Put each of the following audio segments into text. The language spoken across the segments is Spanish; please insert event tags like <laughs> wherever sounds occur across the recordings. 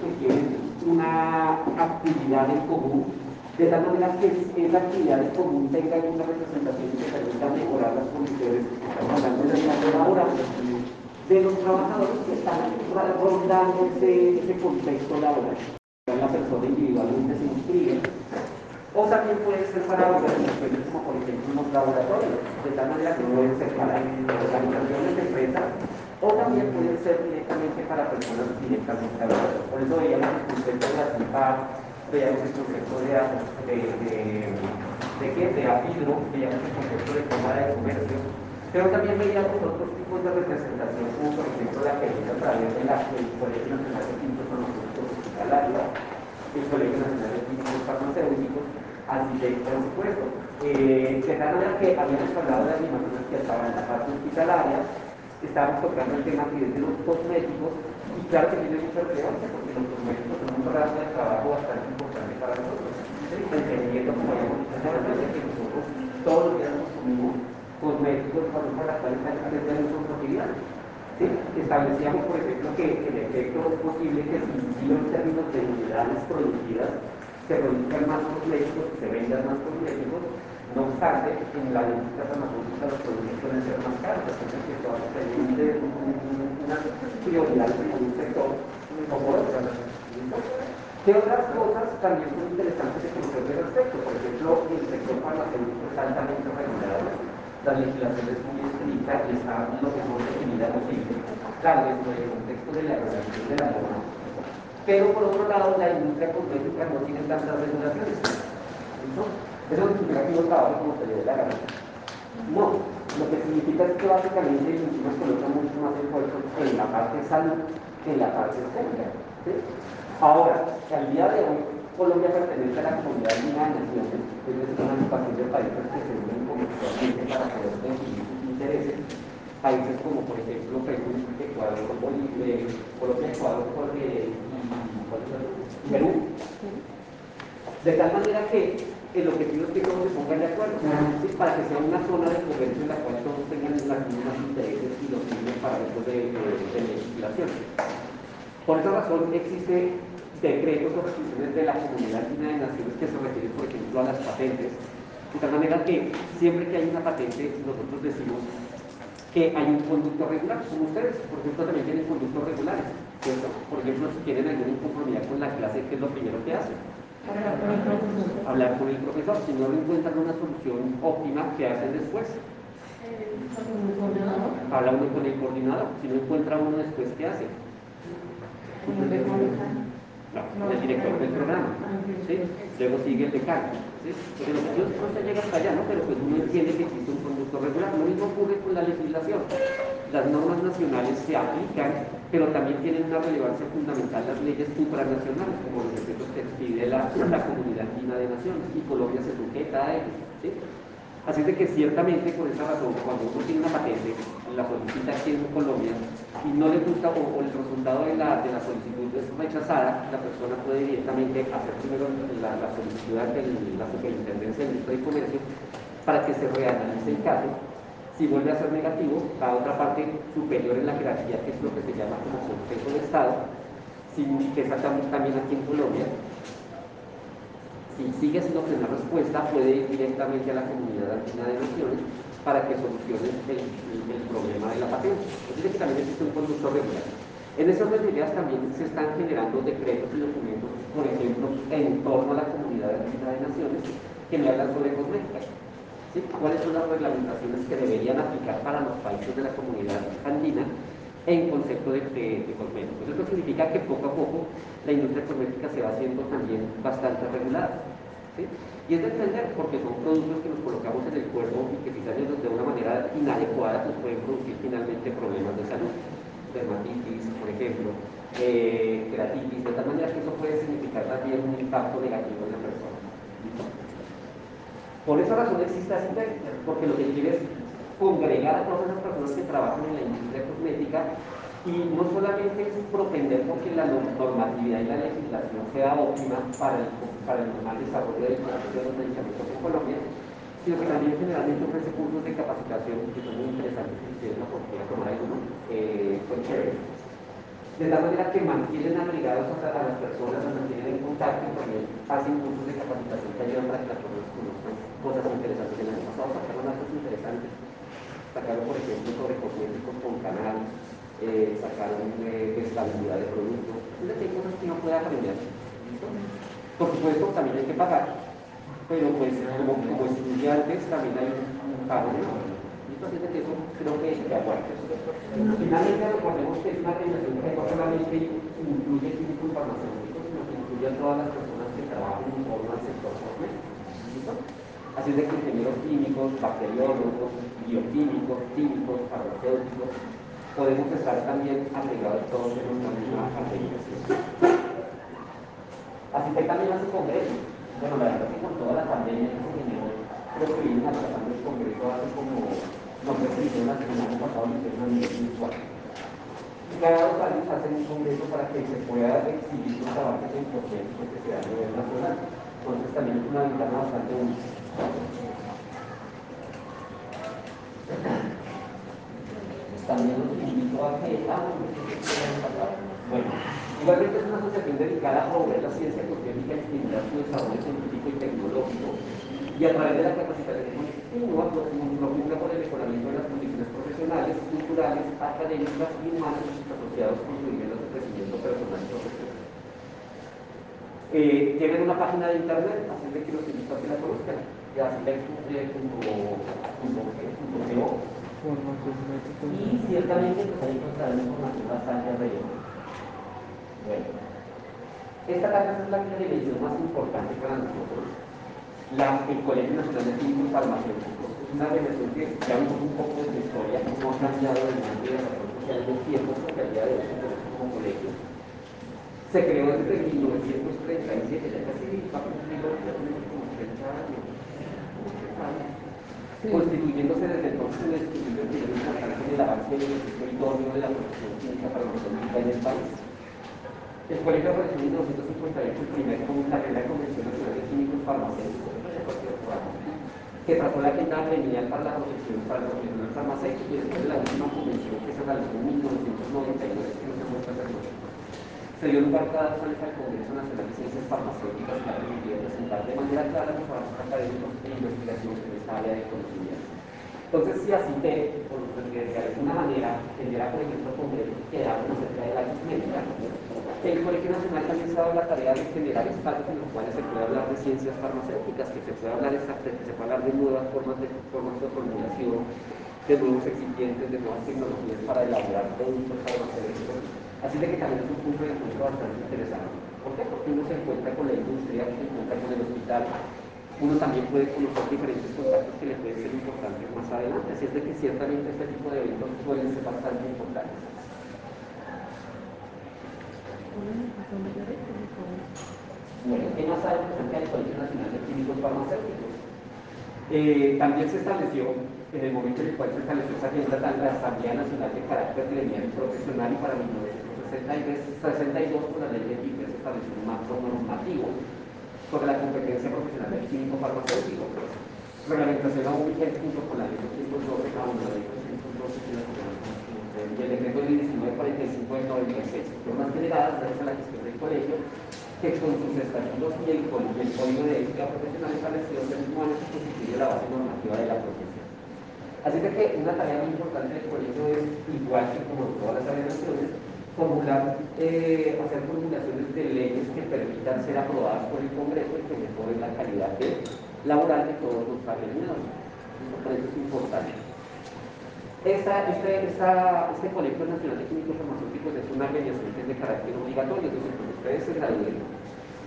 que tienen una actividad en común, de tal manera que esa actividad en común tenga una representación que permita mejorar las condiciones, de la de los trabajadores que están rondando ese, ese contexto laboral. La persona individualmente se inscribe o también puede ser para organizaciones como por ejemplo unos laboratorios, de tal manera que pueden ser para organizaciones de empresas o también pueden ser directamente para personas directamente laborales. Por eso veíamos el concepto de la CIPAR, veíamos el concepto de, de, de, de, de veíamos el concepto de cámara de comercio, pero también veíamos otros tipos de representación, como por ejemplo la que a través de la, del Colegio Nacional de Químicos Farmacéuticos Hospitalarios, el Colegio Nacional de Químicos Farmacéuticos, así de presupuesto. Eh, de tal manera que habíamos hablado de animaciones que estaban en la parte hospitalaria, estábamos tocando el tema de los cosméticos, y claro que tiene mucha relevancia porque los cosméticos son un programa de trabajo bastante importante para nosotros. Entendiendo, como habíamos dicho que nosotros todos los días consumimos cosméticos para las cuales hay que hacer uso cotidiano. ¿Sí? Establecíamos, por ejemplo, que el efecto posible que si en términos de unidades producidas se produzcan más cosméticos, se vendan más cosméticos, no obstante, en la industria farmacéutica los productos pueden ser más caros, entonces que esto hace una prioridad en un sector o por otro. ¿Qué otras cosas también son interesantes de conocer del respecto? Por ejemplo, el sector farmacéutico es altamente regulado, la legislación es muy estricta y está lo mejor definida posible, claro, dentro del contexto de la regulación de la norma pero por otro lado, la industria cosmética no tiene tantas regulaciones. ¿Listo? Eso significa que uno trabaje como se le dé la gana. No, lo que significa es que básicamente nos coloca mucho más esfuerzo en la parte de salud que en la parte estética. ¿sí? Ahora, al día de hoy, Colombia pertenece a la comunidad de una naciones, es decir, una agrupación de países que se unen comercialmente para poder definir sus intereses. Países como, por ejemplo, Perú, Ecuador, Bolivia, Colombia, Ecuador, Colombia, Perú. De tal manera que el objetivo es que todos se pongan de acuerdo, para que sea una zona de comercio en la cual todos tengan las mismas intereses y los mismos parámetros de, legislación. Por esa razón existe decretos o resoluciones de la Comunidad Andina de Naciones que se refieren, por ejemplo, a las patentes, de tal manera que siempre que hay una patente, nosotros decimos que hay un conducto regular, como ustedes, por ejemplo, también tienen conductos regulares. Por ejemplo, si tienen alguna inconformidad con la clase, ¿qué es lo primero que hacen? Hablar con el profesor. Si no lo encuentran una solución óptima, ¿qué hacen después? Habla uno con el coordinador. Si no encuentra uno después, ¿qué hace? El director del programa. ¿sí? Luego sigue el decano. ¿sí? Que no se llega hasta allá, ¿no? Pero pues uno entiende que existe un conducto regular. Lo mismo ocurre con la legislación. Las normas nacionales se aplican pero también tienen una relevancia fundamental las leyes supranacionales, como los decretos que expide la, la Comunidad Andina de Naciones, y Colombia se sujeta a ellos. Así de que ciertamente por esa razón, cuando uno tiene una patente, la solicita aquí en Colombia, y no le gusta o, el resultado de la, de la, solicitud es rechazada, la persona puede directamente hacer primero la, solicitud ante la Superintendencia de Industria y Comercio para que se reanalice el caso. Si vuelve a ser negativo, la otra parte superior en la jerarquía, que es lo que se llama como Consejo de Estado, que está también aquí en Colombia, si sigue sin obtener respuesta, puede ir directamente a la comunidad andina de naciones para que solucione el, problema de la patente. Decir, que también existe un conducto regular. En esas dos ideas también se están generando decretos y documentos, por ejemplo, en torno a la comunidad andina de naciones, que me hablan sobre cosmética cuáles son las reglamentaciones que deberían aplicar para los países de la comunidad andina en concepto de, cosméticos. Esto significa que poco a poco la industria cosmética se va haciendo también bastante regulada. Y es de entender porque son productos que nos colocamos en el cuerpo y que quizás de una manera inadecuada pues pueden producir finalmente problemas de salud, dermatitis, por ejemplo, eh, de tal manera que eso puede significar también un impacto negativo en la persona. Por esa razón existe Asintec, porque lo que quiere es congregar a todas esas personas que trabajan en la industria cosmética y no solamente es propender porque la normatividad y la legislación sea óptima para el, para el normal desarrollo del proceso de los medicamentos en Colombia, sino que también generalmente ofrece cursos de capacitación que son muy interesantes si ustedes lo podrían tomar alguno, eh, de tal manera que mantienen agregados a, las personas, se mantienen en contacto y también hacen cursos de capacitación que ayudan para que las personas conozcan cosas interesantes. El año pasado sacaron datos interesantes, sacaron por ejemplo sobre cosméticos con canal, eh, sacaron eh, estabilidad de productos, es hay cosas que uno puede aprender. Por supuesto, también hay que pagar, pero pues como, como estudiantes también hay un pago de entonces eso creo que se aguanta. Finalmente recordemos que es una organización que no solamente incluye químicos farmacéuticos, sino que incluye a todas las personas que trabajan en torno al sector cosmético. Así de que ingenieros químicos, bacteriólogos, bioquímicos, químicos, farmacéuticos, podemos estar también agregados todos en una misma organización. Así que también hace congreso. Bueno, la verdad es que con toda la pandemia que se generó, creo que vimos atrasando el congreso hace como no sé si hicieron la semana pasada lo hicieron a nivel virtual. Cada dos años hacen un congreso para que se pueda exhibir los avances en proyectos que se dan a nivel nacional. Entonces también es una ventana bastante útil. También los invito a que bueno, igualmente es una asociación dedicada a promover la ciencia científica y estimular su desarrollo científico y tecnológico y a través de la capacitación continua procura por el mejoramiento de las condiciones profesionales, culturales, académicas y humanas asociados con su nivel de crecimiento personal y profesional. Eh, tienen una página de internet, así que los invito a que la conozcan, ya y ciertamente pues ahí encontrarán información bastante relevante. Bueno, esta carta es la dimensión más importante para nosotros. La, el Colegio Nacional de Químicos Farmacéuticos. Es una relación que ya vimos un poco de su historia, cómo ha cambiado el mundo de la salud social en el tiempo, porque al día de hoy como colegio. Se creó desde 1937, ya casi va a cumplir como 30 años, constituyéndose desde entonces un estudio de importante en el avance del territorio de la producción química farmacéutica en el país. El colegio apareció en 1958 el primer, la primera Convención Nacional de Químicos Farmacéuticos que trató la agenda gremial para la protección para el profesional farmacéutico y después de la última convención que se realizó en 1999 que no se muestra Se dio lugar cada dos años al Congreso Nacional de Ciencias Farmacéuticas que ha permitido presentar de manera clara los trabajos académicos e investigaciones en esta área de conocimiento. Entonces, si así te, de alguna manera, tendría, por ejemplo, congresos que hablan acerca de la cosmética, el Colegio Nacional también se ha dado la tarea de generar espacios en los cuales se puede hablar de ciencias farmacéuticas, que se puede hablar, de, hablar de nuevas formas de, formas de formulación, de nuevos excipientes, de nuevas tecnologías para elaborar productos farmacéuticos. Así de que también es un punto de encuentro bastante interesante. ¿Por qué? Porque uno se encuentra con la industria, se encuentra con el hospital, uno también puede conocer diferentes contactos que le pueden ser importantes más adelante. Así es de que ciertamente este tipo de eventos pueden ser bastante importantes. Bueno, ¿qué más sabe acerca del Colegio Nacional de Químicos Farmacéuticos? Eh, también se estableció, en el momento en el cual se estableció esa agenda, la Asamblea Nacional de Carácter Gremial Profesional y para 1962 con la ley de químicos se estableció un marco normativo sobre la competencia profesional del químico farmacéutico. Reglamentación aún vigente junto con la ley 212, cada una de la ley 212 y la y el decreto de 1945 del 96, normas generadas gracias a la gestión del colegio, que con sus estatutos y el, código de ética profesional establecido en el mismo año se constituye la base normativa de la profesión. Así que una tarea muy importante del colegio es, igual que como todas las organizaciones, formular, eh, hacer formulaciones de leyes que permitan ser aprobadas por el Congreso y que mejoren la calidad laboral de todos los agremiados. Eso es importante. Este, esta, Colegio Nacional de Químicos Farmacéuticos es una organización que es de carácter obligatorio, entonces cuando ustedes se gradúen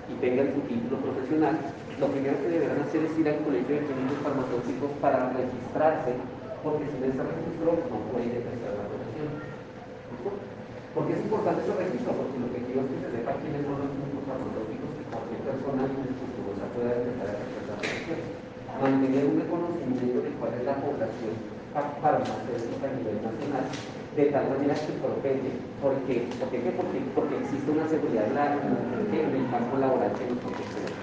y tengan su título profesional, lo primero que deberán hacer es ir al Colegio de Químicos Farmacéuticos para registrarse, porque sin ese registro no pueden ejercer la profesión. ¿Por qué es importante ese registro? Porque lo que quiero es que se sepa quiénes son los químicos farmacéuticos y cualquier persona inescrupulosa pueda empezar a la profesión. Mantener un reconocimiento de cuál es la población farmacéutica a nivel nacional, de tal manera que propende. ¿Por qué? Porque, porque, porque existe una seguridad en, el campo laboral que nosotros tenemos.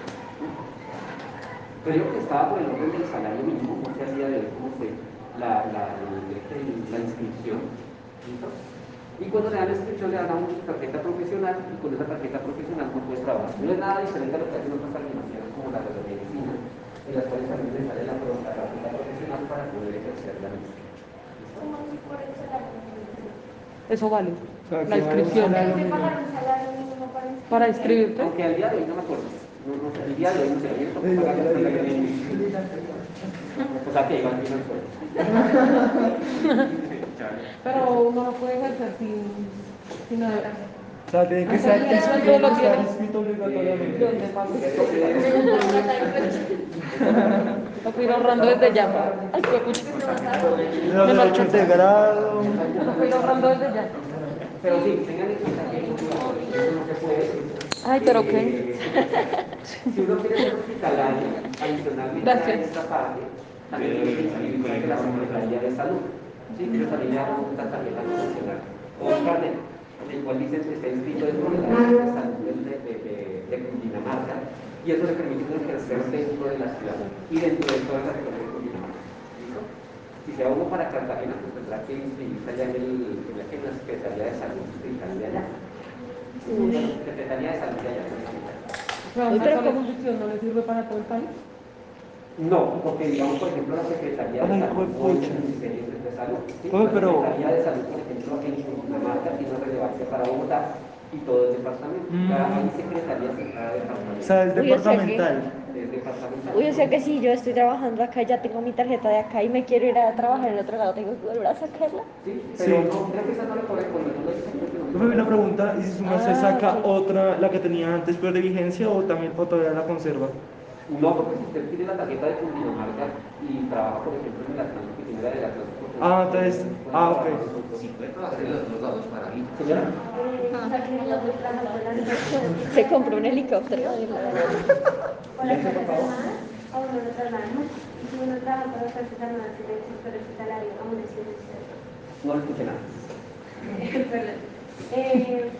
Pero yo que estaba por el orden del salario mínimo, porque al día de hoy como fue la, la, la, inscripción. Y cuando le dan la inscripción le dan a uno su tarjeta profesional y con esa tarjeta profesional no puedes trabajar. No es nada diferente a lo que hacen otras organizaciones como la de la medicina, en las cuales también les sale la, la tarjeta profesional para poder ejercer la medicina. Eso vale. sea, La que vale un inscripción. salario para inscribirte. Aunque al día de hoy no me acuerdo. No, no sé, el día de hoy no sé, ayer tocó pagar el salario mínimo. O sea que iban bien al sueldo. <laughs> Pero uno no puede ejercer sin, sin nada. O sea, tiene que estar tienes. inscrito obligatoriamente. <laughs> Lo ir ahorrando desde ya. Ay, qué Me de grado. Lo ir ahorrando desde ya. Pero sí, tengan en cuenta que eso no se puede. Ay, pero qué. Si uno quiere ser hospitalario, adicionalmente a esta parte, también tiene que inscribirse en la Secretaría de Salud. Sí, que ellos también le dan una tarjeta profesional o un carnet, el cual dice que está inscrito dentro de la red de salud de, de, de, de Cundinamarca y eso le permite ejercer dentro de la ciudad y dentro de toda la región de Cundinamarca. ¿Listo? Si se va uno para Cartagena, pues tendrá que inscribirse allá en, el, en la, en la Secretaría de Salud distrital de allá. Secretaría de Salud de allá. No le sirve para todo el país. No, porque digamos, por ejemplo, la Secretaría de Salud no es el Ministerio de Salud. ¿sí? Oye, La pero- Secretaría de Salud, por ejemplo, en Cundinamarca tiene relevancia para Bogotá y todo el departamento. Mm. Cada hay secretarías en cada departamento. O sea, es Uy, o sea que- departamental. Es departamental. Uy, o sea que si yo estoy trabajando acá, ya tengo mi tarjeta de acá y me quiero ir a trabajar en el otro lado, tengo que volver a sacarla. Sí, Sí. pero no, creo que esa no le corresponde. Yo me vi una pregunta, ¿y si su merced Ah, saca otra, la que tenía antes, pero de vigencia, o también o todavía la conserva? No, porque si usted tiene la tarjeta de Cundinamarca y trabaja, por ejemplo, en la clase que tiene la de la clase Ah, entonces- ah, ok. Si puede trabajar en los dos lados para mí. Señora. <laughs> Se compró un helicóptero. Lo si uno trabaja las Armadas el hospitalario, aún es necesario. No le escuché nada. <laughs> Perdón. Eh, <laughs>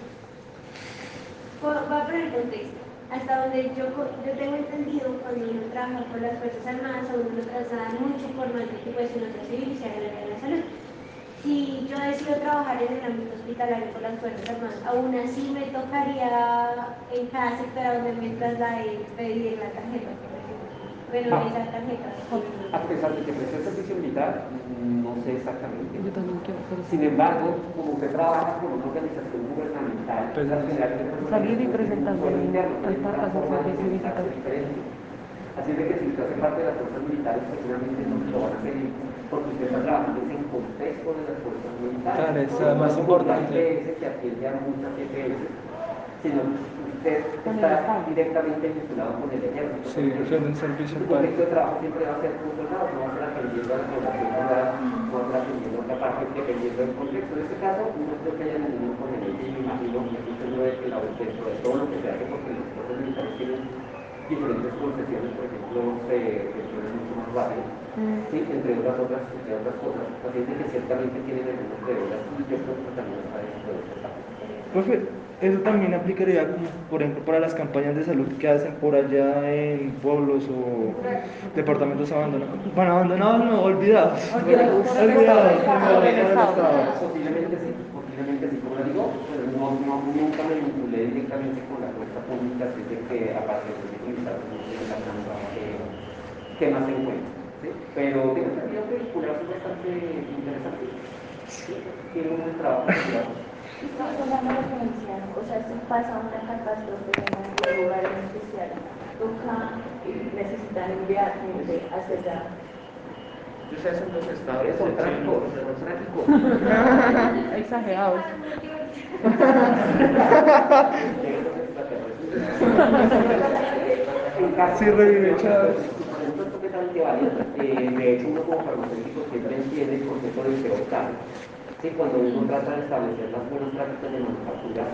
a poner contexto. Hasta donde yo, yo tengo entendido, cuando uno trabaja con las Fuerzas Armadas, a uno lo trasladan mucho por más de que pues civil y sea de la salud. Si yo decido trabajar en el ámbito hospitalario con las Fuerzas Armadas, aún así me tocaría en cada sector donde me traslade pedir la tarjeta, Bueno, Ah. esa tarjeta. A pesar de que prestó el servicio militar, no sé exactamente. Yo también quiero hacer. Sin embargo, como usted trabaja con una organización gubernamental, Pues, salir y presentarse una a forma de servicio militar. diferente. Así de que si usted hace parte de las fuerzas militares, seguramente no lo van a pedir, porque usted está trabajando en contexto de las fuerzas militares. Claro, es más importante. que atiende a muchas EPS, sino usted está directamente vinculado con el ejército. Sí, un servicio Su país. contexto de trabajo siempre va a ser un soldado, no va a ser atendiendo a la población rural, no va a ser atendiendo a otra parte dependiendo del contexto. En este caso, no creo que haya ningún inconveniente, y me imagino que esto no es que la dentro de todo lo que se hace, porque los fuerzas militares tienen diferentes concesiones, por ejemplo, de pensiones mucho más rápidas, ¿sí? entre otras otras, entre otras cosas, pacientes que ciertamente tienen algunas deudas, y yo creo que también está dentro de esta parte. Eso también aplicaría, como, por ejemplo, para las campañas de salud que hacen por allá en pueblos o departamentos abandonados. Bueno, abandonados no, olvidados. Olvidados. Posiblemente sí, posiblemente sí, como le digo, no, no, nunca me vinculé directamente con la fuerza pública, así de que aparte de que militar, no sé la cosa que, que más se encuentra. ¿sí? Pero tiene un servicio vehicular es bastante interesante. Sí, Tiene un trabajo. O sea, si pasa una catástrofe en algún lugar en especial, toca, eh, necesitan enviar gente hacia allá. Yo sé, son los estados, son trágicos, son trágicos. Exagerados. Sí, revive Chávez. Esto es completamente válido. Eh, de hecho, uno como farmacéutico siempre entiende el concepto del peor caso. Sí, cuando uno trata de establecer las buenas prácticas de manufactura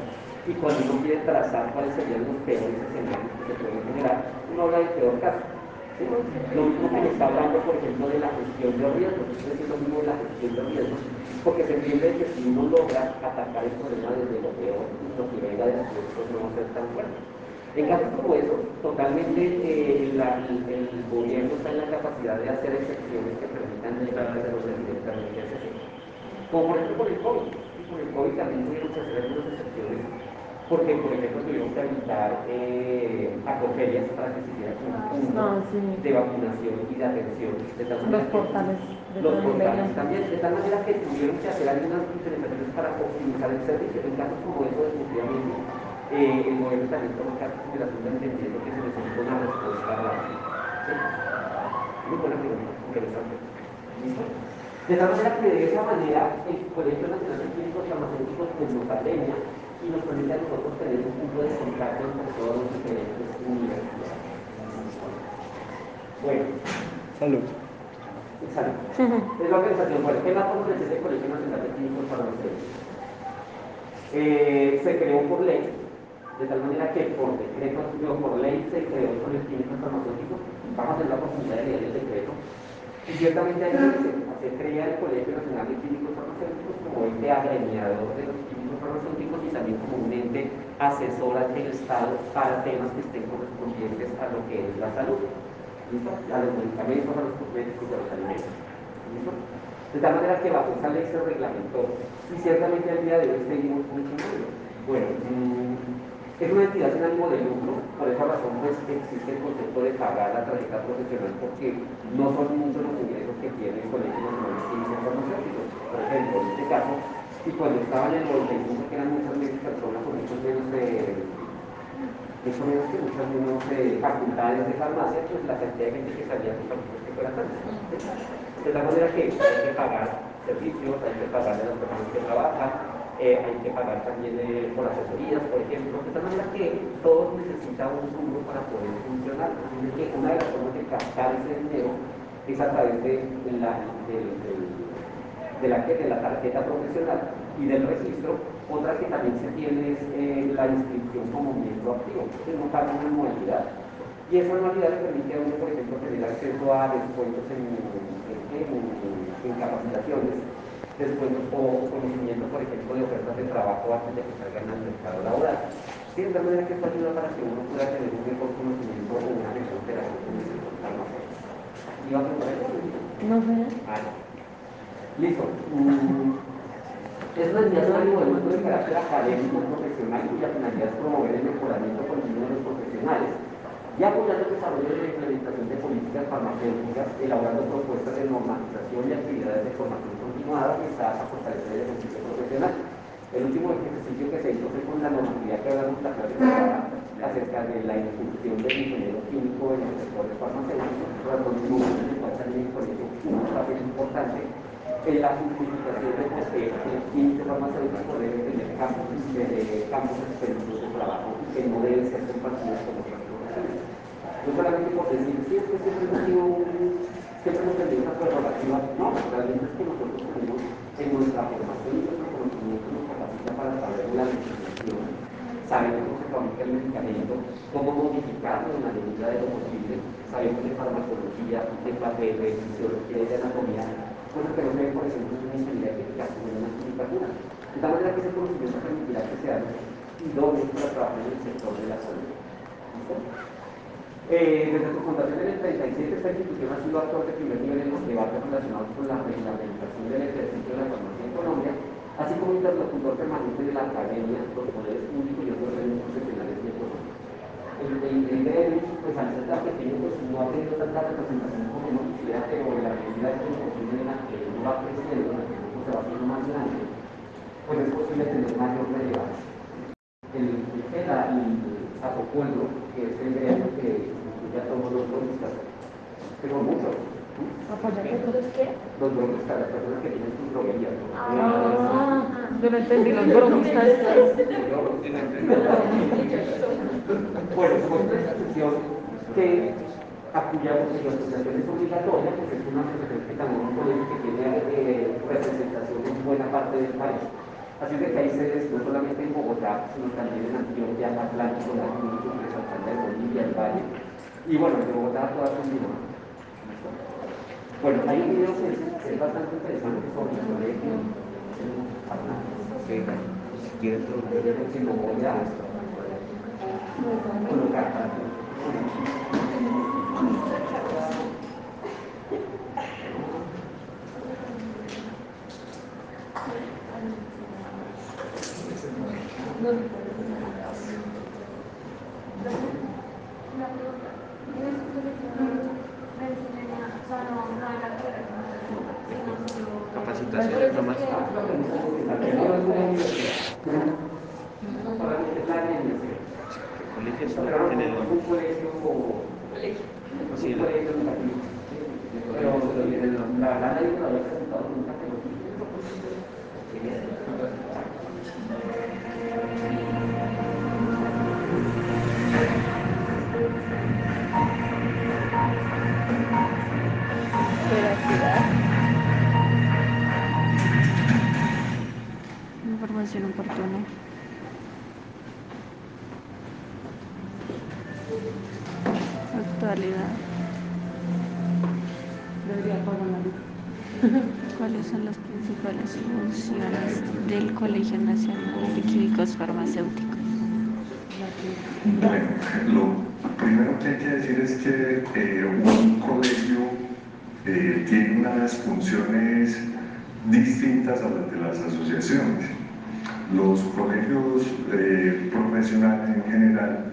y cuando uno quiere trazar cuáles serían los peores escenarios que se pueden generar, uno habla del peor caso. Lo mismo que me está hablando, por ejemplo, de la gestión de riesgos. Estoy diciendo lo mismo de la gestión de riesgos, porque se entiende que si uno logra atacar el problema desde lo peor, lo que venga después pues, no va a ser tan fuerte. En casos como eso, totalmente eh, el, gobierno está en la capacidad de hacer excepciones que permitan llegar a los NSC. Como por ejemplo por el COVID. Y por el COVID también tuvieron que hacer algunas excepciones, porque por ejemplo tuvieron que habilitar eh, para que se hiciera un punto Ah, sí. de vacunación y de atención. De tal Los portales de los portales también, de tal manera que tuvieron que hacer algunas diferenciaciones para optimizar el servicio. En casos como eso, definitivamente, eh, el gobierno también toma cartas de la Junta entendiendo que se necesita una respuesta rápida. ¿Sí? Muy buena pregunta, interesante. ¿Listo? De tal manera que de esa manera el Colegio Nacional de Clínicos Farmacéuticos pues, nos apremia y nos permite a nosotros tener un punto de contacto entre todos los diferentes universidades. Bueno, Salud. Salud. Es la organización, bueno, ¿qué es la Conferencia del Colegio Nacional de Clínicos Farmacéuticos? Eh, se creó por ley, de tal manera que por decreto, digo, por ley se creó el Colegio Clínico Farmacéutico, vamos a tener la oportunidad de leer el decreto, y ciertamente dice, se crea el Colegio Nacional de Clínicos Farmacéuticos como ente agremiador de los clínicos farmacéuticos y también como un ente asesor ante el Estado para temas que estén correspondientes a lo que es la salud. ¿Listo? A los medicamentos, a los cosméticos y a los alimentos. ¿Listo? De tal manera que bajo esa ley se reglamentó y ciertamente al día de hoy seguimos funcionando. Bueno, mm, es una entidad sin ánimo de lucro, por esa razón pues existe el concepto de pagar la tarjeta profesional porque no son muchos los ingresos que tiene el Colegio de Clínicos Farmacéuticos. Por ejemplo, en este caso, y cuando estaban en el 95 que eran muchas menos personas con muchos menos eh, mucho menos que muchas menos eh, facultades de farmacia, pues la cantidad de gente que salía pues tampoco es que fuera tanta. De tal manera que hay que pagar servicios, hay que pagar a las personas que trabajan, eh, hay que pagar también eh, por asesorías, por ejemplo, de tal manera que todos necesitan un rubro para poder funcionar. Que una de las formas de captar ese dinero es a través de la, de la, tarjeta profesional y del registro, otra que también se tiene es eh, la inscripción como miembro activo, que no paga una anualidad. Y esa anualidad le permite a uno, por ejemplo, tener acceso a descuentos en, en, en- en capacitaciones, descuentos o conocimiento, por ejemplo, de ofertas de trabajo antes de que salgan al mercado laboral. Sí, de tal manera que esto ayuda para que uno pueda tener un mejor conocimiento o una mejor operación en el sector farmacéutico. ¿Y va a eso? No sé. Ah, ya. Listo. Mm, Es una ánimo de de carácter académico profesional cuya finalidad es promover el mejoramiento continuo de los profesionales y apoyar el desarrollo de la implementación de políticas farmacéuticas, elaborando propuestas de normatización y actividades de formación continuada orientadas a fortalecer el ejercicio profesional. El último ejercicio que se hizo fue con la normatividad que hablamos la clase acerca de la inclusión del ingeniero químico en los sectores farmacéuticos, razón número en el cual también el colegio un papel importante en la justificación de qué el químico farmacéutico debe tener campos, de, campos de trabajo que no deben ser compartidos con otras profesiones. No solamente por decir, sí, es que siempre hemos sido un- siempre hemos tenido una prerrogativa, no, realmente es que nosotros tenemos en nuestra formación y nuestro conocimiento nos capacita para saber la legislación, saber cómo se fabrica el medicamento, cómo modificarlo en la medida de lo posible, sabemos de farmacología, de papel, de fisiología y de anatomía, cosas que no se ven, por ejemplo, en una ingeniería química o en una química pura. De tal manera que ese conocimiento permitirá que seamos idóneos para trabajar en el sector de la salud. ¿Listo? Eh, desde su fundación en el 37, esta institución ha sido actor de primer nivel en los debates relacionados con la reglamentación del ejercicio de la farmacia en Colombia, así como interlocutor permanente de la academia, los poderes públicos y otros gremios profesionales y económicos. El, gremio, pues al ser tan pequeño, pues no ha tenido tanta representación como uno quisiera, pero en la medida que es posible en la que uno va creciendo, en la que grupo se va haciendo más grande, pues es posible tener mayor relevancia el, el, el Zapopueblo, que es el gremio que incluye a todos los droguistas, pero muchos, ¿sí? Apoyate tú. ¿Los qué? los las personas que tienen sus droguerías. ¿no? Ah, yo no entendí los bromistas. Bueno, como esta institución que a cuya asociación es obligatoria, pues es una asociación que también es un colegio que tiene eh, representación en buena parte del país. Así es de que hay sedes no solamente en Bogotá, sino también en Antioquia, Atlántico, Nariño, Santander, Bolivia, el Valle. Y bueno, de Bogotá todas son. Bueno, hay un video que es, que es bastante interesante sobre el colegio. Si quieres, lo voy a colocar para. Una pregunta. Capacitaciones nomás. Un colegio Veracidad. Información oportuna. Actualidad. Debería pagar la luz. ¿Cuáles son las principales funciones del Colegio Nacional de Químicos Farmacéuticos? Bueno, primero que hay que decir es que eh, un colegio eh, tiene unas funciones distintas a las de las asociaciones. Los colegios eh, profesionales en general,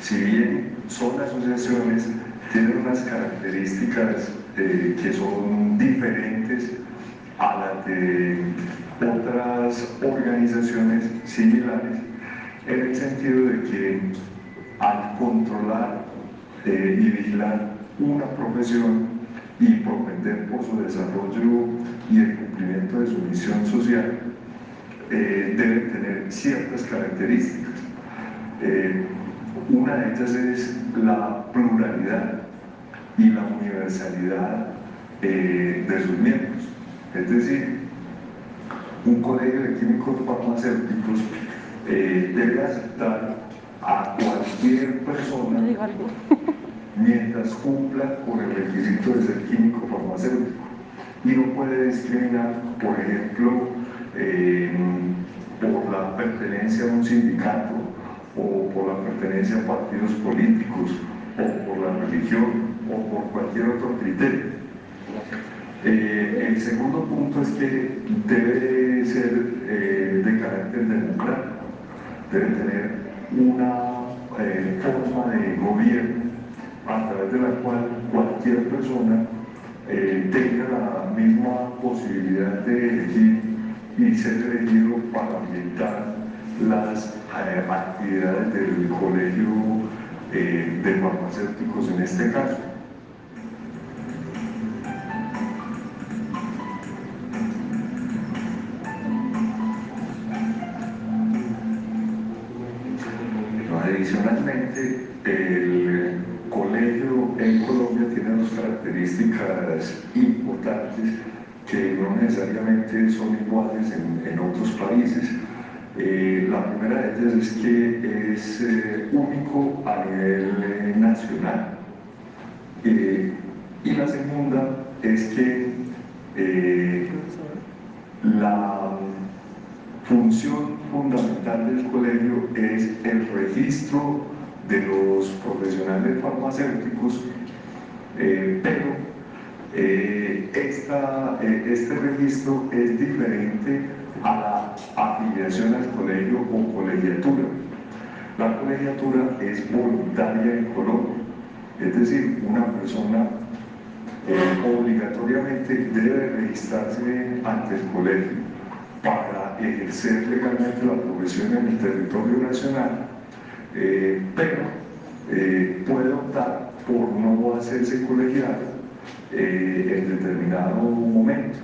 si bien son asociaciones, tienen unas características que son diferentes a las de otras organizaciones similares en el sentido de que al controlar eh, y vigilar una profesión y propender por su desarrollo y el cumplimiento de su misión social, eh, deben tener ciertas características. Eh, una de ellas es la pluralidad y la universalidad eh, de sus miembros. Es decir, un colegio de químicos farmacéuticos debe aceptar a cualquier persona <laughs> mientras cumpla con el requisito de ser químico farmacéutico y no puede discriminar, por ejemplo, eh, por la pertenencia a un sindicato o por la pertenencia a partidos políticos o por la religión o por cualquier otro criterio. Eh, el segundo punto es que debe ser eh, de carácter democrático, debe tener una eh, forma de gobierno a través de la cual cualquier persona eh, tenga la misma posibilidad de elegir y ser elegido para orientar las eh, actividades del colegio de farmacéuticos en este caso. Adicionalmente, el colegio en Colombia tiene dos características importantes que no necesariamente son iguales en, en otros países. Eh, la primera de ellas es que es eh, único a nivel nacional. Eh, y la segunda es que eh, la función fundamental del colegio es el registro de los profesionales farmacéuticos, eh, pero eh, esta, eh, este registro es diferente a la afiliación al colegio o colegiatura. La colegiatura es voluntaria en Colombia, es decir, una persona obligatoriamente debe registrarse ante el colegio para ejercer legalmente la profesión en el territorio nacional, eh, pero eh, puede optar por no hacerse colegiado eh, en determinado momento.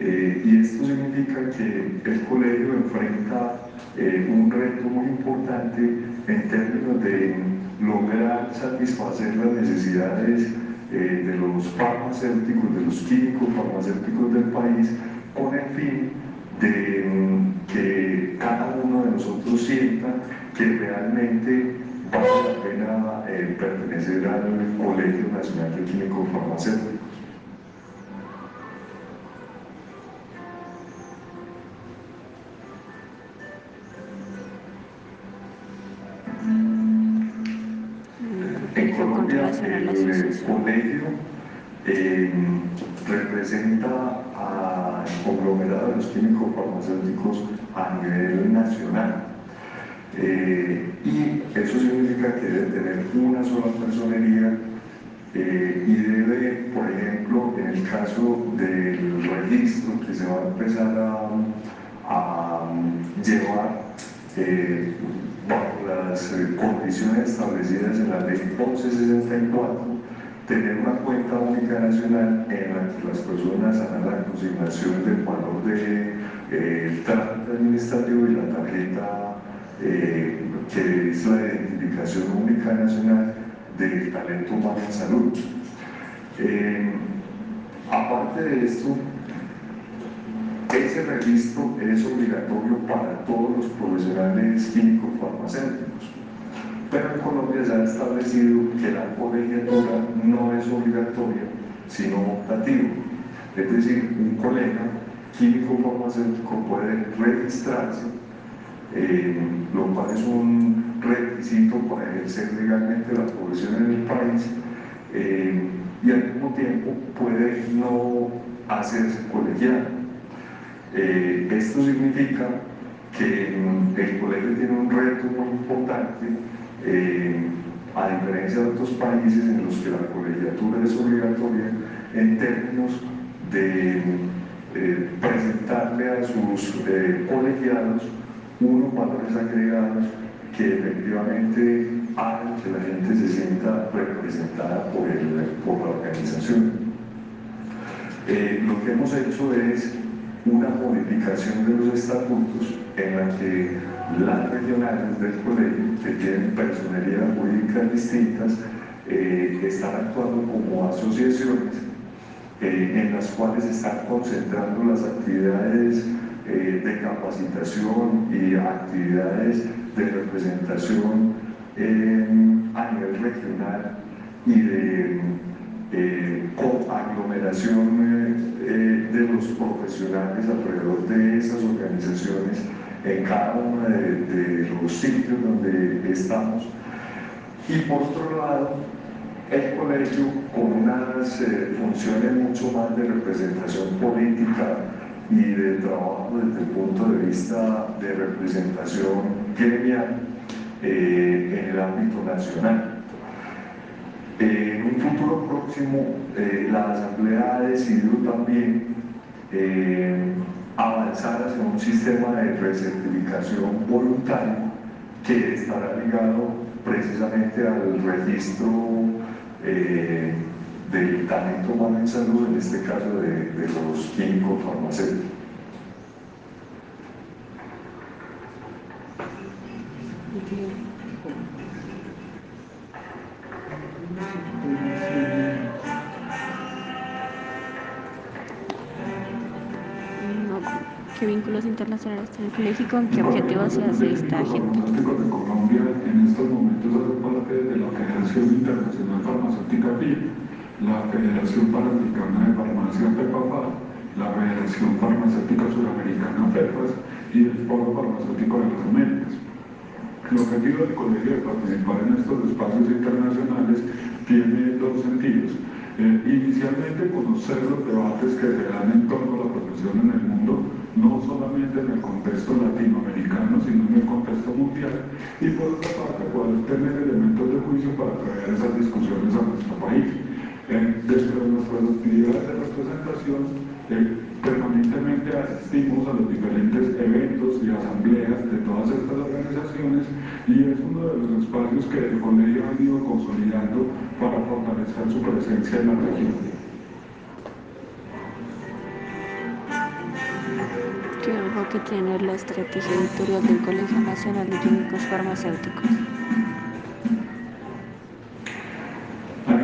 Eh, y esto significa que el colegio enfrenta eh, un reto muy importante en términos de lograr satisfacer las necesidades eh, de los farmacéuticos, de los químicos farmacéuticos del país, con el fin de mm, que cada uno de nosotros sienta que realmente vale la pena eh, pertenecer al Colegio Nacional de Químicos Farmacéuticos. En Colegio con Colombia, el asociación. colegio eh, representa al conglomerado de los químicos farmacéuticos a nivel nacional. Eh, y eso significa que debe tener una sola personería eh, y debe, por ejemplo, en el caso del registro que se va a empezar a, llevar bajo las condiciones establecidas en la ley 1164, tener una cuenta única nacional en la que las personas hagan la consignación del valor del de, trámite administrativo y la tarjeta eh, que es la identificación única nacional del talento humano en salud. Eh, aparte de esto, ese registro es obligatorio para todos los profesionales químicos farmacéuticos. Pero en Colombia se ha establecido que la colegiatura no es obligatoria, sino optativa. Es decir, un colega químico farmacéutico puede registrarse, eh, lo cual es un requisito para ejercer legalmente la profesión en el país, eh, y al mismo tiempo puede no hacerse colegial. Eh, esto significa que el colegio tiene un reto muy importante, eh, a diferencia de otros países en los que la colegiatura es obligatoria, en términos de eh, presentarle a sus colegiados unos valores agregados que efectivamente hagan que la gente se sienta representada por, el, por la organización. lo que hemos hecho es una modificación de los estatutos en la que las regionales del colegio, que tienen personerías jurídicas distintas, eh, están actuando como asociaciones eh, en las cuales están concentrando las actividades eh, de capacitación y actividades de representación a nivel regional y de aglomeración de los profesionales alrededor de esas organizaciones en cada uno de, los sitios donde estamos. Y por otro lado, el colegio con unas eh, funciones mucho más de representación política y de trabajo desde el punto de vista de representación gremial eh, en el ámbito nacional. en un futuro próximo, la Asamblea ha decidido también eh, avanzar hacia un sistema de recertificación voluntario que estará ligado precisamente al registro eh, del talento humano en salud, en este caso de, de los químicos farmacéuticos. ¿Qué internacionales tiene el colegio y con qué objetivos se esta agenda? de Colombia en estos momentos hace parte de la Federación Internacional Farmacéutica PIB, la Federación Panamericana de Farmacia PEPAPA, la Federación Farmacéutica Suramericana FEPAS y el Foro Farmacéutico de las Américas. El objetivo del colegio de participar en estos espacios internacionales tiene dos sentidos. Inicialmente conocer los debates que se dan en torno a la profesión en el mundo no solamente en el contexto latinoamericano, sino en el contexto mundial, y por otra parte poder tener elementos de juicio para traer esas discusiones a nuestro país. Eh, dentro de nuestras actividades de representación, eh, permanentemente asistimos a los diferentes eventos y asambleas de todas estas organizaciones y es uno de los espacios que el colegio ha ido consolidando para fortalecer su presencia en la región. que tiene la estrategia editorial del Colegio Nacional de Químicos Farmacéuticos.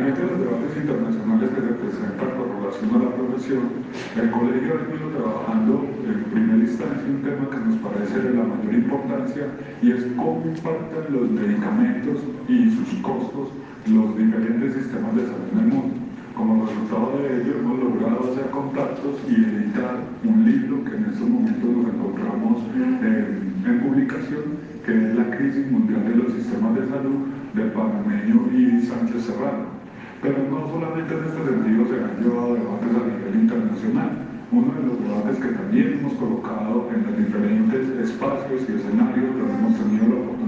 De los debates internacionales que representan con relación a la profesión, el colegio ha venido trabajando en primera instancia un tema que nos parece de la mayor importancia y es cómo impactan los medicamentos y sus costos los diferentes sistemas de salud en el mundo. Como resultado de ello, hemos logrado hacer contactos y editar un libro que en estos momentos nos encontramos en publicación, que es La crisis mundial de los sistemas de salud de Panameño y Sánchez Serrano. Pero no solamente en este sentido se han llevado debates a nivel internacional. Uno de los debates que también hemos colocado en los diferentes espacios y escenarios donde hemos tenido la oportunidad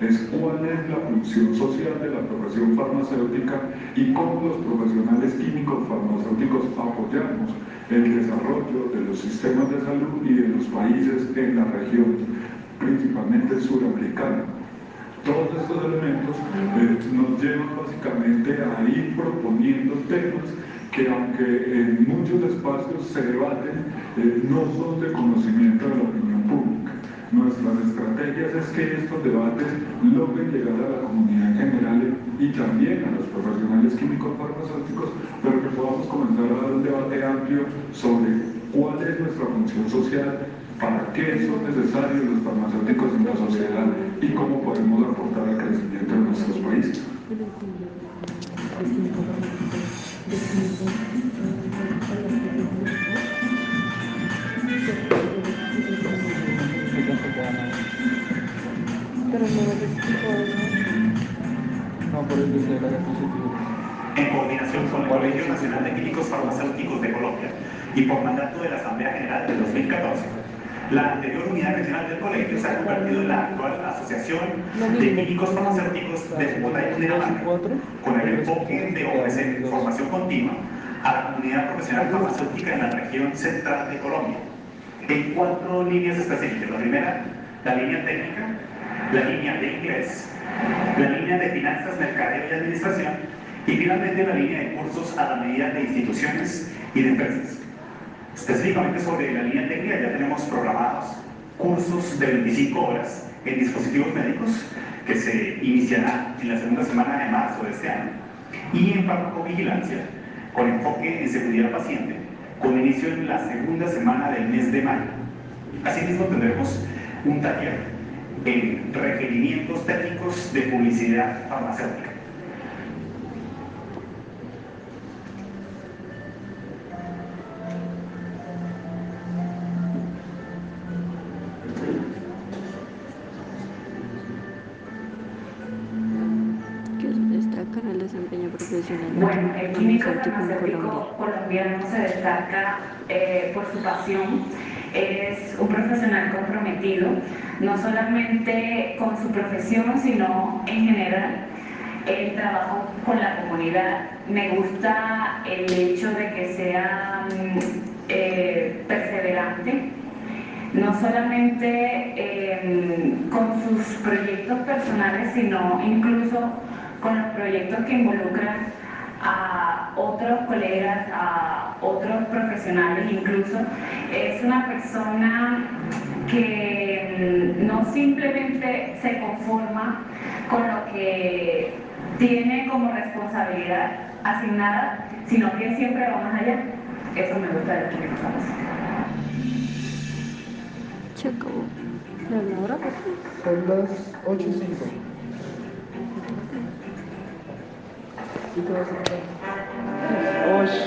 es cuál es la función social de la profesión farmacéutica y cómo los profesionales químicos farmacéuticos apoyamos el desarrollo de los sistemas de salud y de los países en la región, principalmente suramericana. Todos estos elementos eh, nos llevan básicamente a ir proponiendo temas que aunque en muchos espacios se debaten, eh, no son de conocimiento de la opinión pública. Nuestras estrategias es que estos debates logren llegar a la comunidad en general y también a los profesionales químicos farmacéuticos, pero que podamos comenzar a dar un debate amplio sobre cuál es nuestra función social, para qué son necesarios los farmacéuticos en la sociedad y cómo podemos aportar al crecimiento de nuestros países. En coordinación con el Colegio Nacional de Químicos Farmacéuticos de Colombia y por mandato de la Asamblea General del 2014. La anterior unidad regional del colegio se ha convertido en la actual Asociación de Químicos Farmacéuticos de Bogotá y Cundinamarca, con el enfoque de ofrecer formación continua a la comunidad profesional farmacéutica en la región central de Colombia, en cuatro líneas específicas. La primera, la línea técnica, la línea de inglés, la línea de finanzas, mercadeo y administración, y finalmente la línea de cursos a la medida de instituciones y de empresas. Específicamente sobre la línea técnica ya tenemos programados cursos de 25 horas en dispositivos médicos que se iniciará en la segunda semana de marzo de este año y en farmacovigilancia con enfoque en seguridad paciente con inicio en la segunda semana del mes de mayo. Asimismo tendremos un taller en requerimientos técnicos de publicidad farmacéutica. Bueno, el químico farmacéutico colombiano se destaca eh, por su pasión. Es un profesional comprometido, no solamente con su profesión, sino en general el trabajo con la comunidad. Me gusta el hecho de que sea mm, eh, perseverante, no solamente eh, con sus proyectos personales, sino incluso con los proyectos que involucran a otros colegas, a otros profesionales incluso. Es una persona que mm, no simplemente se conforma con lo que tiene como responsabilidad asignada, sino que siempre va más allá. Eso me gusta de los químicos farmacéuticos. Se acabó. ¿La hora? Son las 8 y 5. ¿Sí te vas a entrar? Osh.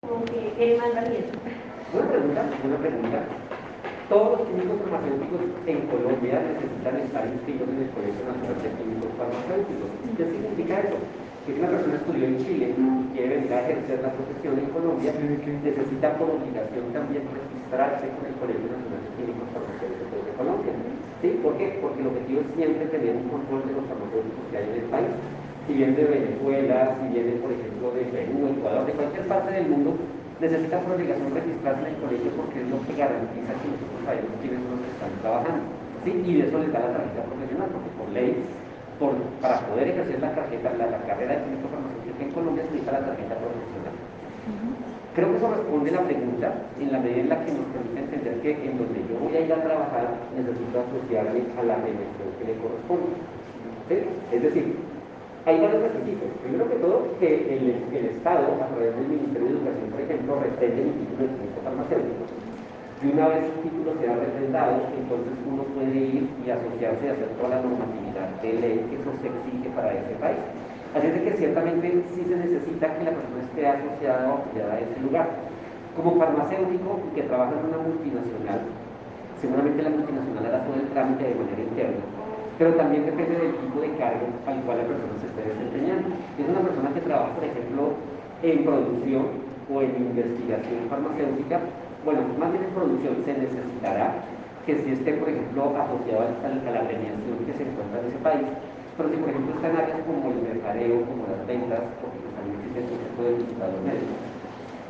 Como que tiene más valioso. Una pregunta, una. Todos los químicos farmacéuticos en Colombia necesitan estar inscritos en el Colegio Nacional de Químicos Farmacéuticos. ¿Qué significa eso? Que si una persona estudió en Chile y quiere venir a ejercer la profesión en Colombia, necesita por obligación también registrarse con el Colegio Nacional de Químicos Farmacéuticos de Colombia. ¿Sí? ¿Por qué? Porque el objetivo es siempre tener un control de los farmacéuticos que hay en el país. Si vienen de Venezuela, si vienen, por ejemplo, de Perú, Ecuador, de cualquier parte del mundo, necesitan por obligación registrarse en el colegio porque es lo que garantiza que nosotros sabemos quiénes son los que están trabajando. ¿sí? Y de eso les da la tarjeta profesional, porque por ley, por, para poder ejercer la, tarjeta, la, la carrera de químico farmacéutico en Colombia se necesita la tarjeta profesional. Creo que eso responde la pregunta en la medida en la que nos permite entender que en donde yo voy a ir a trabajar necesito asociarme a la dimensión que le corresponde. ¿sí? Es decir, hay varios requisitos. Primero que todo, que el, Estado, a través del Ministerio de Educación, por ejemplo, reprende el título de químico farmacéutico. Y una vez el título sea refrendado, entonces uno puede ir y asociarse y hacer toda la normatividad de ley que eso se exige para ese país. Así es que ciertamente sí se necesita que la persona esté asociada o afiliada a ese lugar. Como farmacéutico que trabaja en una multinacional, seguramente la multinacional hará todo el trámite de manera interna, pero también depende del tipo de cargo al cual la persona se esté desempeñando. Si es una persona que trabaja, por ejemplo, en producción o en investigación farmacéutica, bueno, más bien en producción se necesitará que sí esté, por ejemplo, asociado a, la premiación que se encuentra en ese país, pero si, por ejemplo, está en áreas como el mercadeo, como las ventas, porque también existe el concepto de visitador médico,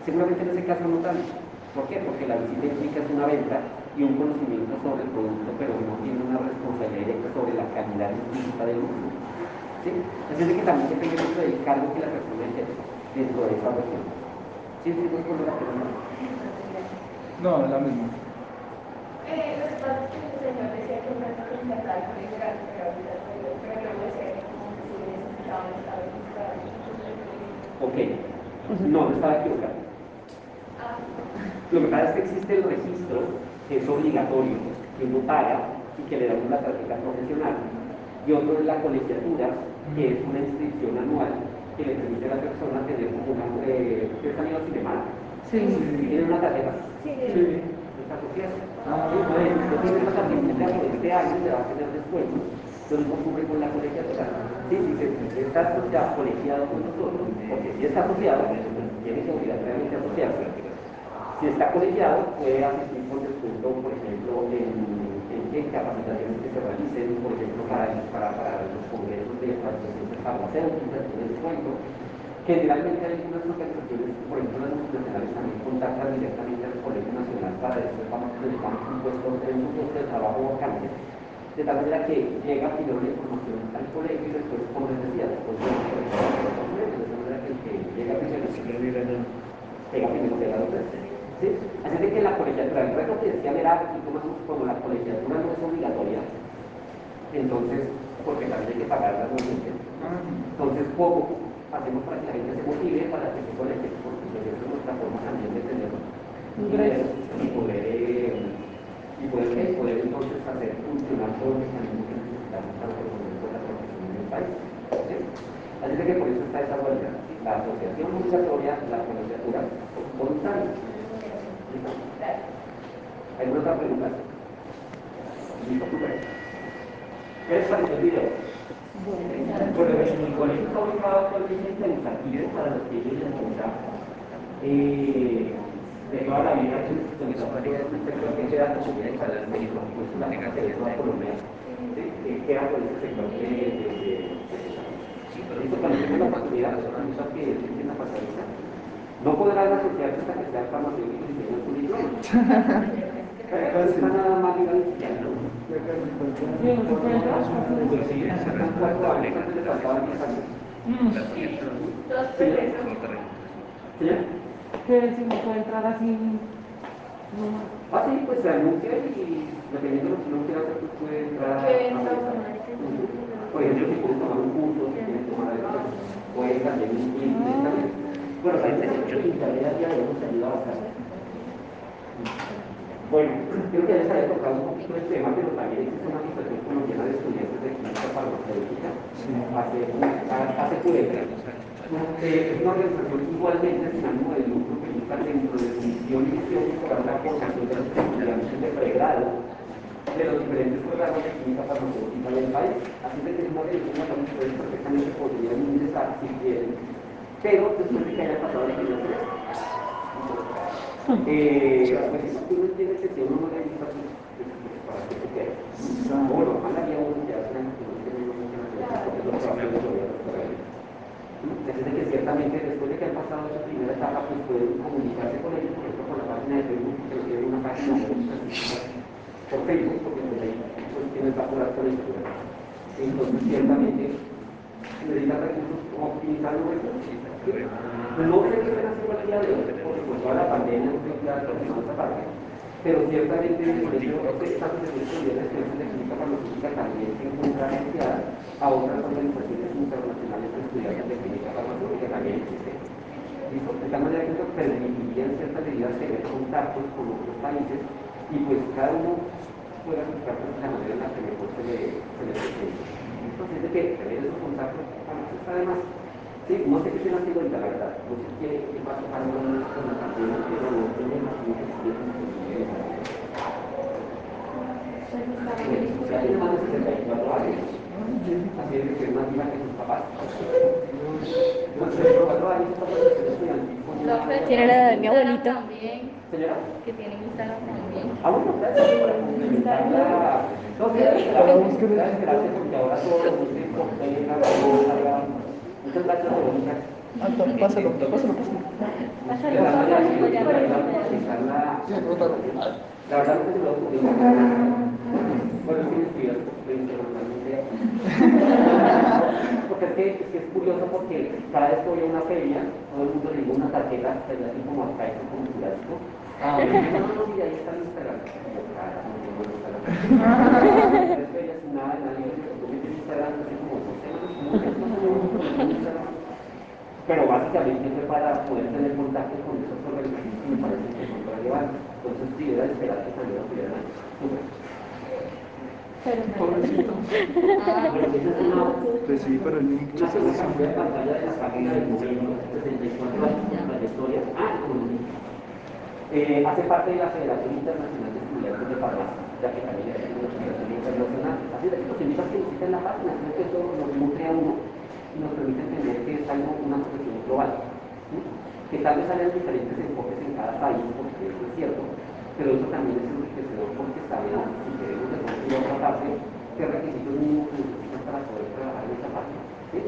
seguramente en ese caso no tanto. ¿Por qué? Porque la visita implica una venta y un conocimiento sobre el producto, pero no tiene una responsabilidad directa sobre la calidad implícita del mismo. ¿Sí? Así es que también depende mucho del cargo que la persona ejerce dentro de esa región. ¿Sí? ¿Sí? ¿Sí? ¿Sí? la pregunta? No, la misma. Eh, lo que pasa es que el señor decía que al colegio era pero luego decía que como que si necesitaban estar registrados. Ok. No, no estaba equivocado. Lo que pasa es que existe el registro, que es obligatorio, que uno paga y que le da una tarjeta profesional. Y otro es la colegiatura, que es una inscripción anual que le permite a la persona tener como una... Eh, ¿Ustedes han ido? Sí. ¿Tienen una tarjeta? Sí. ¿Está asociada? Ah, sí, pues, usted tiene una tarjeta por este año se va a tener descuento. Lo mismo ocurre con la colegiatura. Sí, si se está asociado, colegiado con nosotros, porque si está asociado, pues, tiene que obligatoriamente asociarse si está colegiado, puede asistir con descuento, por ejemplo, en, en, capacitaciones que se realicen, por ejemplo, para, para, para los congresos de asociaciones farmacéuticas, con descuento. Generalmente hay algunas organizaciones, por ejemplo las multinacionales, también contactan directamente al Colegio Nacional para decir, vamos, un puesto, tenemos un puesto de trabajo vacante, de tal manera que llega primero la información al colegio y después, les decía, después de de tal manera que el que llega primero, llega primero de la docencia. ¿Sí? Así de que la colegiatura, el reto que decía era, como, como la colegiatura no es obligatoria, entonces, porque también hay que pagarla nuevamente. Entonces, poco hacemos para que la gente se motive para que se colegie, porque pues, es nuestra forma también de tener ingresos y poder, eh, y poder, eh, poder entonces hacer funcionar todo el mecanismo que necesitamos para de la profesión en el país. ¿sí? Así de que por eso está esa vuelta. La asociación obligatoria, la colegiatura voluntaria. ¿Alguna otra pregunta? ¿Listo? ¿Qué les pareció el video? Bueno, mi colegio está ubicado actualmente en Santiago para los que ellos les gusta. Eh, de toda la vida, pues, creo que queda como bien para el médico, pues una de toda Colombia, que queda por ese sector de... Que tienen la pasarela, no podrán asociarse hasta que sea farmacéutico y tengan su diploma. Pero nada más legal que ¿no? Sí, están cuatro años antes de trabajar 10 años. ¿Sí? Que si no puede entrar así. Ah, sí, pues se anuncia y dependiendo de lo que uno quiera hacer, pues puede entrar. Por ejemplo, si quieren tomar un curso, si quieren tomar algo, también inscribirse también. Bueno, parece que el internet ya nos ayuda bastante. Bueno, creo que ya les había tocado un poquito el tema, pero también existe una situación colombiana de estudiantes de química farmacéutica hace, hace pureza. Eh, es una organización igualmente sin ánimo de lucro que busca dentro de su misión y misión mejorar la formación de los estudiantes de pregrado de los diferentes programas de química farmacéutica del país. Así que es una organización que ustedes perfectamente podrían ingresar si quieren pero después de que haya pasado el primer semestre. Eh, pues eso uno tiene que tener una revista para que se quede. Bueno, mandaría uno que hace años que tiene que ciertamente después de que han pasado esa primera etapa, pues pueden comunicarse con ellos, por ejemplo, por la página de Facebook, que tienen una página por Facebook, porque pues ahí pues, tienen la con esto. Entonces, ciertamente, necesitan recursos, optimizar los recursos. No sé qué será el día de hoy, porque con toda la pandemia no ha esa parte, pero ciertamente por eso estas instituciones de farmacéutica también se encuentran asociadas a otras organizaciones internacionales de estudiantes de química farmacéutica, también existen. De tal manera que eso permitiría en cierta medida tener contactos con otros países y pues cada uno pueda buscar la manera en la que mejor se le, se le presente. Que tener esos contactos, bueno, está de más. Sí, no sé qué haciendo ahorita, la verdad. La no tengo más que tiene más de 64 años. Es es más que sus papás. Con 64 años, está estudiante. Tiene la edad de mi abuelito. Señora. Que tienen Instagram también. Ah, bueno, gracias por complementar la... No, sí, gracias, gracias, gracias, porque ahora todo lo que por Telegram, Instagram. Muchas gracias, Verónica. Anton, pásalo, pásalo, pásalo. Pásalo, pásalo, que la lo verdad, verdad no sé si lo. Bueno, sí, sí. Porque es que, es que es curioso porque cada vez que voy a una feria, todo el mundo le digo una tarjeta, que es así como arcaico, como clásico. Ah, no, no, sí, ahí está el Instagram. Pero básicamente fue para poder tener contacto con esas organizaciones que me parece que son relevantes. Entonces, sí, era esperar que lo tuvieran. Súper. Pobrecito. <laughs> Sí, es una- Pues sí, pero el link una segunda de pantalla de la página del gobierno, 64 años de trayectoria. Ah. Eh, hace parte de la Federación Internacional de Estudiantes de Farmacia, ya que también es una federación internacional. Así que los invito a que visiten la página, creo que eso nos nutre a uno y nos permite entender que es algo, una profesión global. ¿sí? Que tal vez hayan diferentes enfoques en cada país, porque eso es cierto, pero eso también es enriquecedor porque sabemos, si queremos de pronto otra parte, qué requisitos mínimos se necesitan para poder trabajar en esa parte. ¿sí?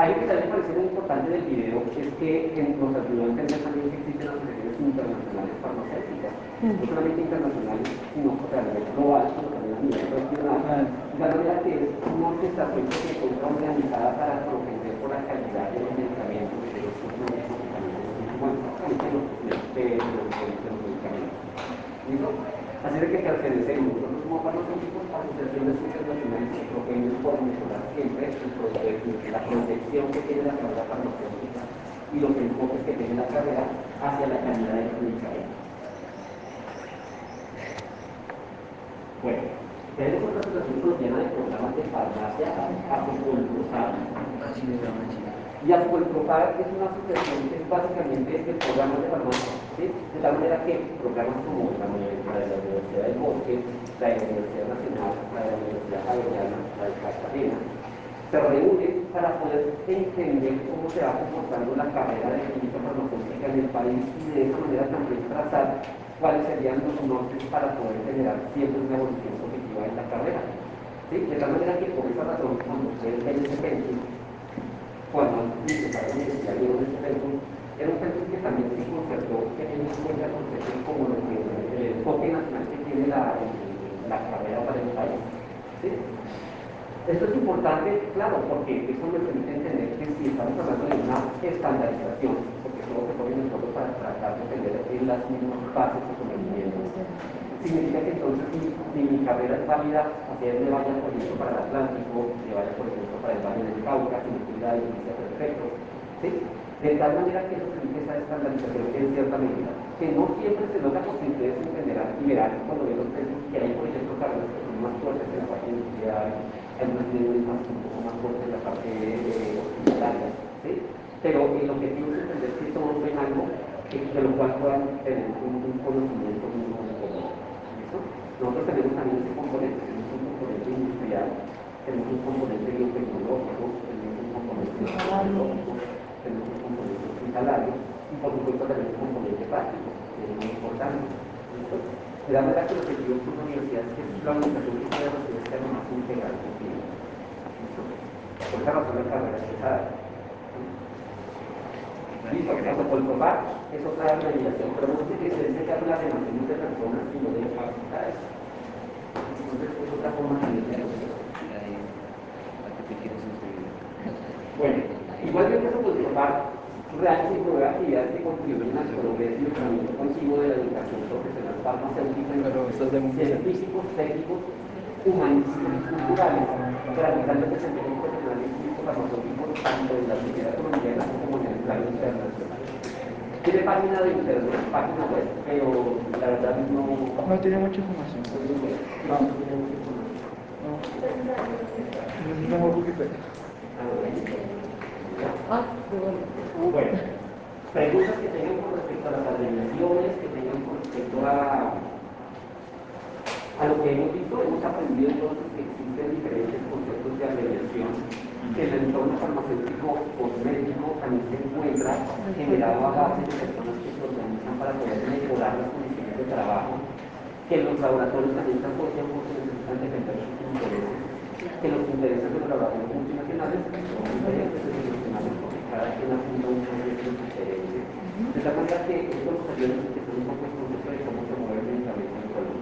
Algo que también me pareció muy importante del video es que nos ayudó a entender también que existen asociaciones internacionales farmacéuticas, no solamente internacionales, sino a nivel global, sino también a nivel regional. La manera que es una orquestación que se encuentra organizada para proteger por la calidad de los medicamentos, de los los de los medicamentos. ¿Listo? Así de que pertenecemos nosotros como farmacéuticos a asociaciones internacionales que propenden por mejorar siempre la proyección que tiene la carrera farmacéutica y los enfoques que tiene la carrera hacia la calidad de los medicamentos. Bueno, tenemos otra situación colombiana de programas de farmacia Apocolprosal. Y Apocolprosal es una asociación que es básicamente de programas de farmacia, de tal manera que programas como la, la de la Universidad del Bosque, la de la Universidad Nacional, la de la Universidad Javeriana, la de Cartagena, se reúnen para poder entender cómo se va comportando la carrera de química farmacéutica en el país y de esa manera también trazar cuáles serían los nortes para poder generar siempre una evolución positiva en la carrera. ¿Sí? De tal manera que por esa razón, cuando ustedes ven ese pensum, cuando se para la universidad vieron ese pensum, era un pensum que también se concertó, tiene en cuenta conceptos como lo que, el enfoque nacional que tiene la, la carrera para el país. Esto es importante, claro, porque eso me permite entender que si estamos hablando de una estandarización, porque todo se pone en el fondo para tratar de tener en las mismas bases de conocimiento, significa que entonces si, si mi carrera es válida, hacia él me vaya, por ejemplo, para el Atlántico, me vaya, por para el Valle del Cauca, si me cuida de inicia perfecto, ¿sí? De tal manera que eso permite esa estandarización en cierta medida, que no siempre se logra porque ustedes entenderán y verán cuando ven los precios que hay, por ejemplo, carreras que son más fuertes en la parte industrial, hay unos niveles más, un poco más fuertes en la parte eh, hospitalaria, ¿sí? Pero el objetivo es entender que todos ven algo que, de lo cual puedan tener un, un conocimiento mínimo de. ¿listo? Nosotros tenemos también ese componente, tenemos un componente industrial, tenemos un componente biotecnológico, tenemos un componente farmacológico, tenemos un componente hospitalario y por supuesto tenemos un componente práctico, que es muy importante. ¿listo? De la manera que los objetivos de una universidad es que la organización que pueda recibir sea lo más integral posible. Por esa razón la carrera es. Listo, caso por probar es otra mediación, pero no es que se dice que habla de naciones de personas, sino de facultades. Entonces es otra forma de mediación. Bueno, igualmente eso puede probar reales actividades que contribuyen al progreso y mejoramiento continuo de la educación profesional farmacéutica en mundo. científicos, técnicos, humanísticos y culturales, garantizando el desempeño profesional y clínico farmacéutico tanto en la sociedad colombiana como en el plano internacional. Tiene página de internet, página web, pero la verdad no... No tiene mucha información. No, no tiene mucha información. No. Mejor Wikipedia. Ah, bueno. Bueno, preguntas que tengan con respecto a las agremiaciones, que tengan con respecto a, a lo que hemos visto, hemos aprendido entonces que existen diferentes conceptos de agremiación. que el entorno farmacéutico cosmético también se encuentra generado a base de personas que se organizan para poder mejorar las condiciones de trabajo, que los laboratorios también están el tiempo se necesitan defender sus intereses, que los intereses de los laboratorios multinacionales son diferentes de los nacionales porque cada quien apunta un proyecto diferente. De tal manera que esto nos ayuda a un poco el proceso de cómo se mueve el medicamento en salud,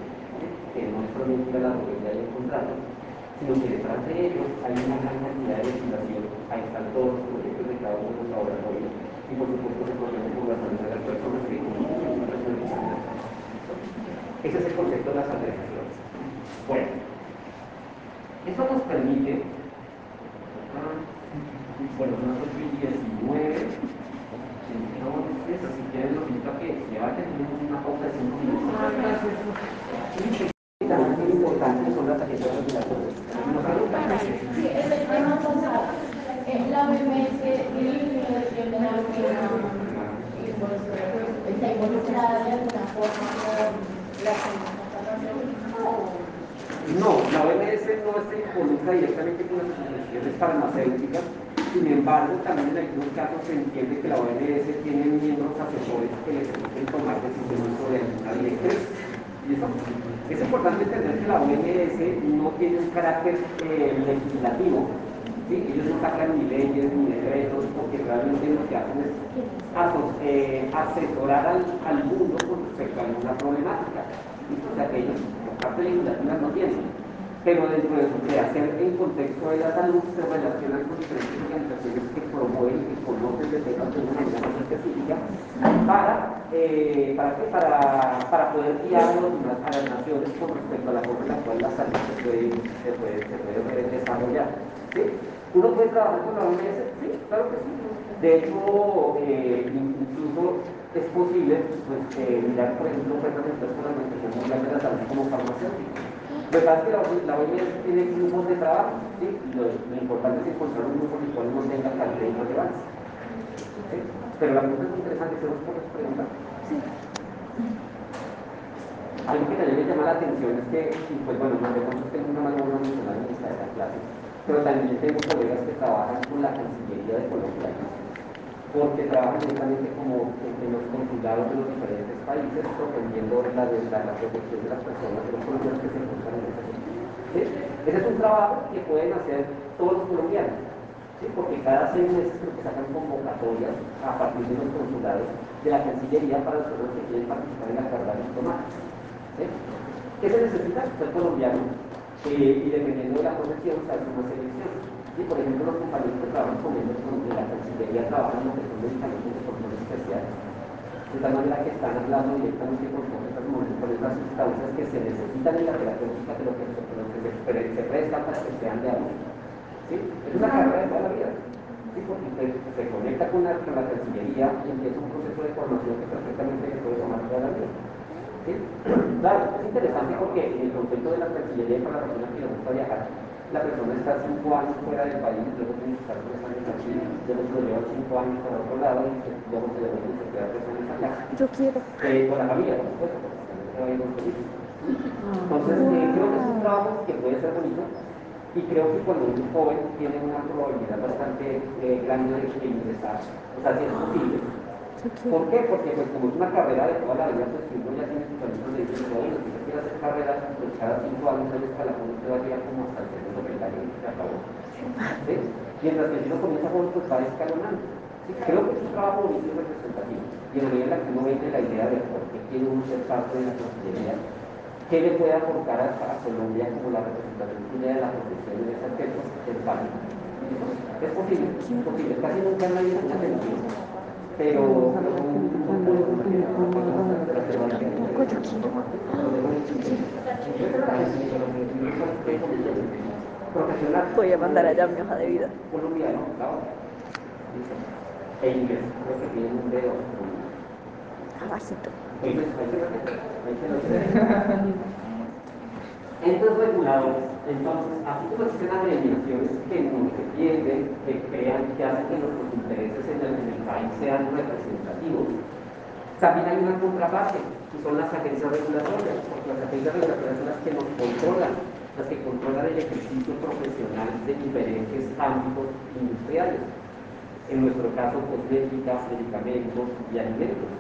que no es solamente la droguería y encontrarlo, sino que detrás de ellos hay una gran cantidad de legislación, ahí están todos los proyectos de cada uno de los laboratorios y por supuesto se la salud de las personas que consumen la salud. Ese es el concepto de las agregaciones. Bueno, eso nos permite, bueno, las 2019, entonces, si quieren, los invito a que se vayan, tenemos una pausa de 5 minutos. Y también es importante son las tarjetas regulatorias. Nos el pasado. La OMS tiene vinculación de la y pues está involucrada de alguna forma con la No, la OMS no se involucra directamente con las organizaciones farmacéuticas, sin embargo, también en algunos casos se entiende que la OMS tiene miembros asesores que les permiten tomar decisiones sobre alguna directriz. Es importante entender que la OMS no tiene un carácter eh, legislativo, ¿sí? ellos no sacan ni leyes ni decretos, porque realmente lo que hacen es eh, asesorar al, mundo con respecto a alguna problemática. ¿listo? O sea que ellos, por parte legislativa, no tienen. Pero dentro de su creación en contexto de la salud se relacionan con diferentes organizaciones que promueven y conocen de temas de una manera específica para, eh, ¿para, qué? para, para poder guiar a, las naciones con respecto a la forma en la cual la salud se puede, se puede, desarrollar. ¿sí? ¿Uno puede trabajar con la OMS? Sí, claro que sí. De hecho, eh, incluso es posible pues, eh, mirar, por ejemplo, de con la Organización Mundial de la Salud como farmacéutica. Lo que pasa es que la, OMS tiene grupos de trabajo, ¿sí? Lo, lo importante es encontrar un grupo en el cual no tenga calidad y relevancia. ¿sí? Pero la pregunta es interesante, ¿tenemos por preguntar? Sí. Algo que también me llama la atención es que, pues bueno, no tengo una mano una mencionada en esta de pero también tengo colegas que trabajan con la Cancillería de Colombia, porque trabajan directamente como en los consulados de los diferentes países, protegiendo la, la, la protección de las personas, de los colombianos que se encuentran en esa. ¿Sí? Ese es un trabajo que pueden hacer todos los colombianos, ¿sí? porque cada seis meses creo que sacan convocatorias a partir de los consulados de la Cancillería para las personas que quieren participar en la carrera diplomática. ¿Qué se necesita? Ser colombiano eh, y dependiendo de la profesión se hace una. Y por ejemplo, los compañeros que trabajan con ellos, con la Cancillería, trabajan lo que son medicamentos de control especial, de tal manera que están hablando directamente con todas estas moléculas, las sustancias que se necesitan en la terapéutica, pero que, pero que se, se prestan para que sean de abuso. ¿Sí? Es una carrera de toda la vida. ¿sí? Porque se, se conecta con la, con la Cancillería y empieza un proceso de formación que perfectamente se puede tomar toda la vida. ¿Sí? <clears throat> Claro, es interesante porque en el concepto de la Cancillería para la persona que le gusta viajar, la persona está cinco años fuera del país, luego tiene que estar tres años aquí, luego se lo lleva cinco años para otro lado y se- luego se le vuelve y se queda tres años acá. Yo quiero. Eh, con la familia, por supuesto, porque también se va a ir feliz. Entonces, eh, creo que es un trabajo que puede ser bonito y creo que cuando un joven tiene una probabilidad bastante eh, grande de ingresar, o sea, si es posible. ¿Por qué? Porque pues como es una carrera de toda la vida, pues si uno ya tiene sus años de decir, bueno, si usted quiere hacer carrera, pues cada cinco años el escalafón usted va a llegar como hasta el Mientras que si comienza joven, pues va escalonando. Creo que es un trabajo bonito representativo. Y en la que uno vende la idea de por qué quiere uno ser parte de la qué le puede aportar a, Colombia como la representación de la profesión en ese aspecto, es válido. Es posible, es posible. Casi nunca nadie se ha sentido. Pero, un buen profesional. Voy a mandar allá mi hoja de vida. Colombiano, claro. E inglés, creo que tiene un dedo. Abajito. Entes reguladores, entonces, así como existen agremiaciones que nos defienden, que crean, que hacen que nuestros intereses en el, en el país sean representativos, también hay una contraparte, que son las agencias regulatorias, porque las agencias regulatorias son las que nos controlan, las que controlan el ejercicio profesional de diferentes ámbitos industriales. En nuestro caso, cosméticas, medicamentos y alimentos.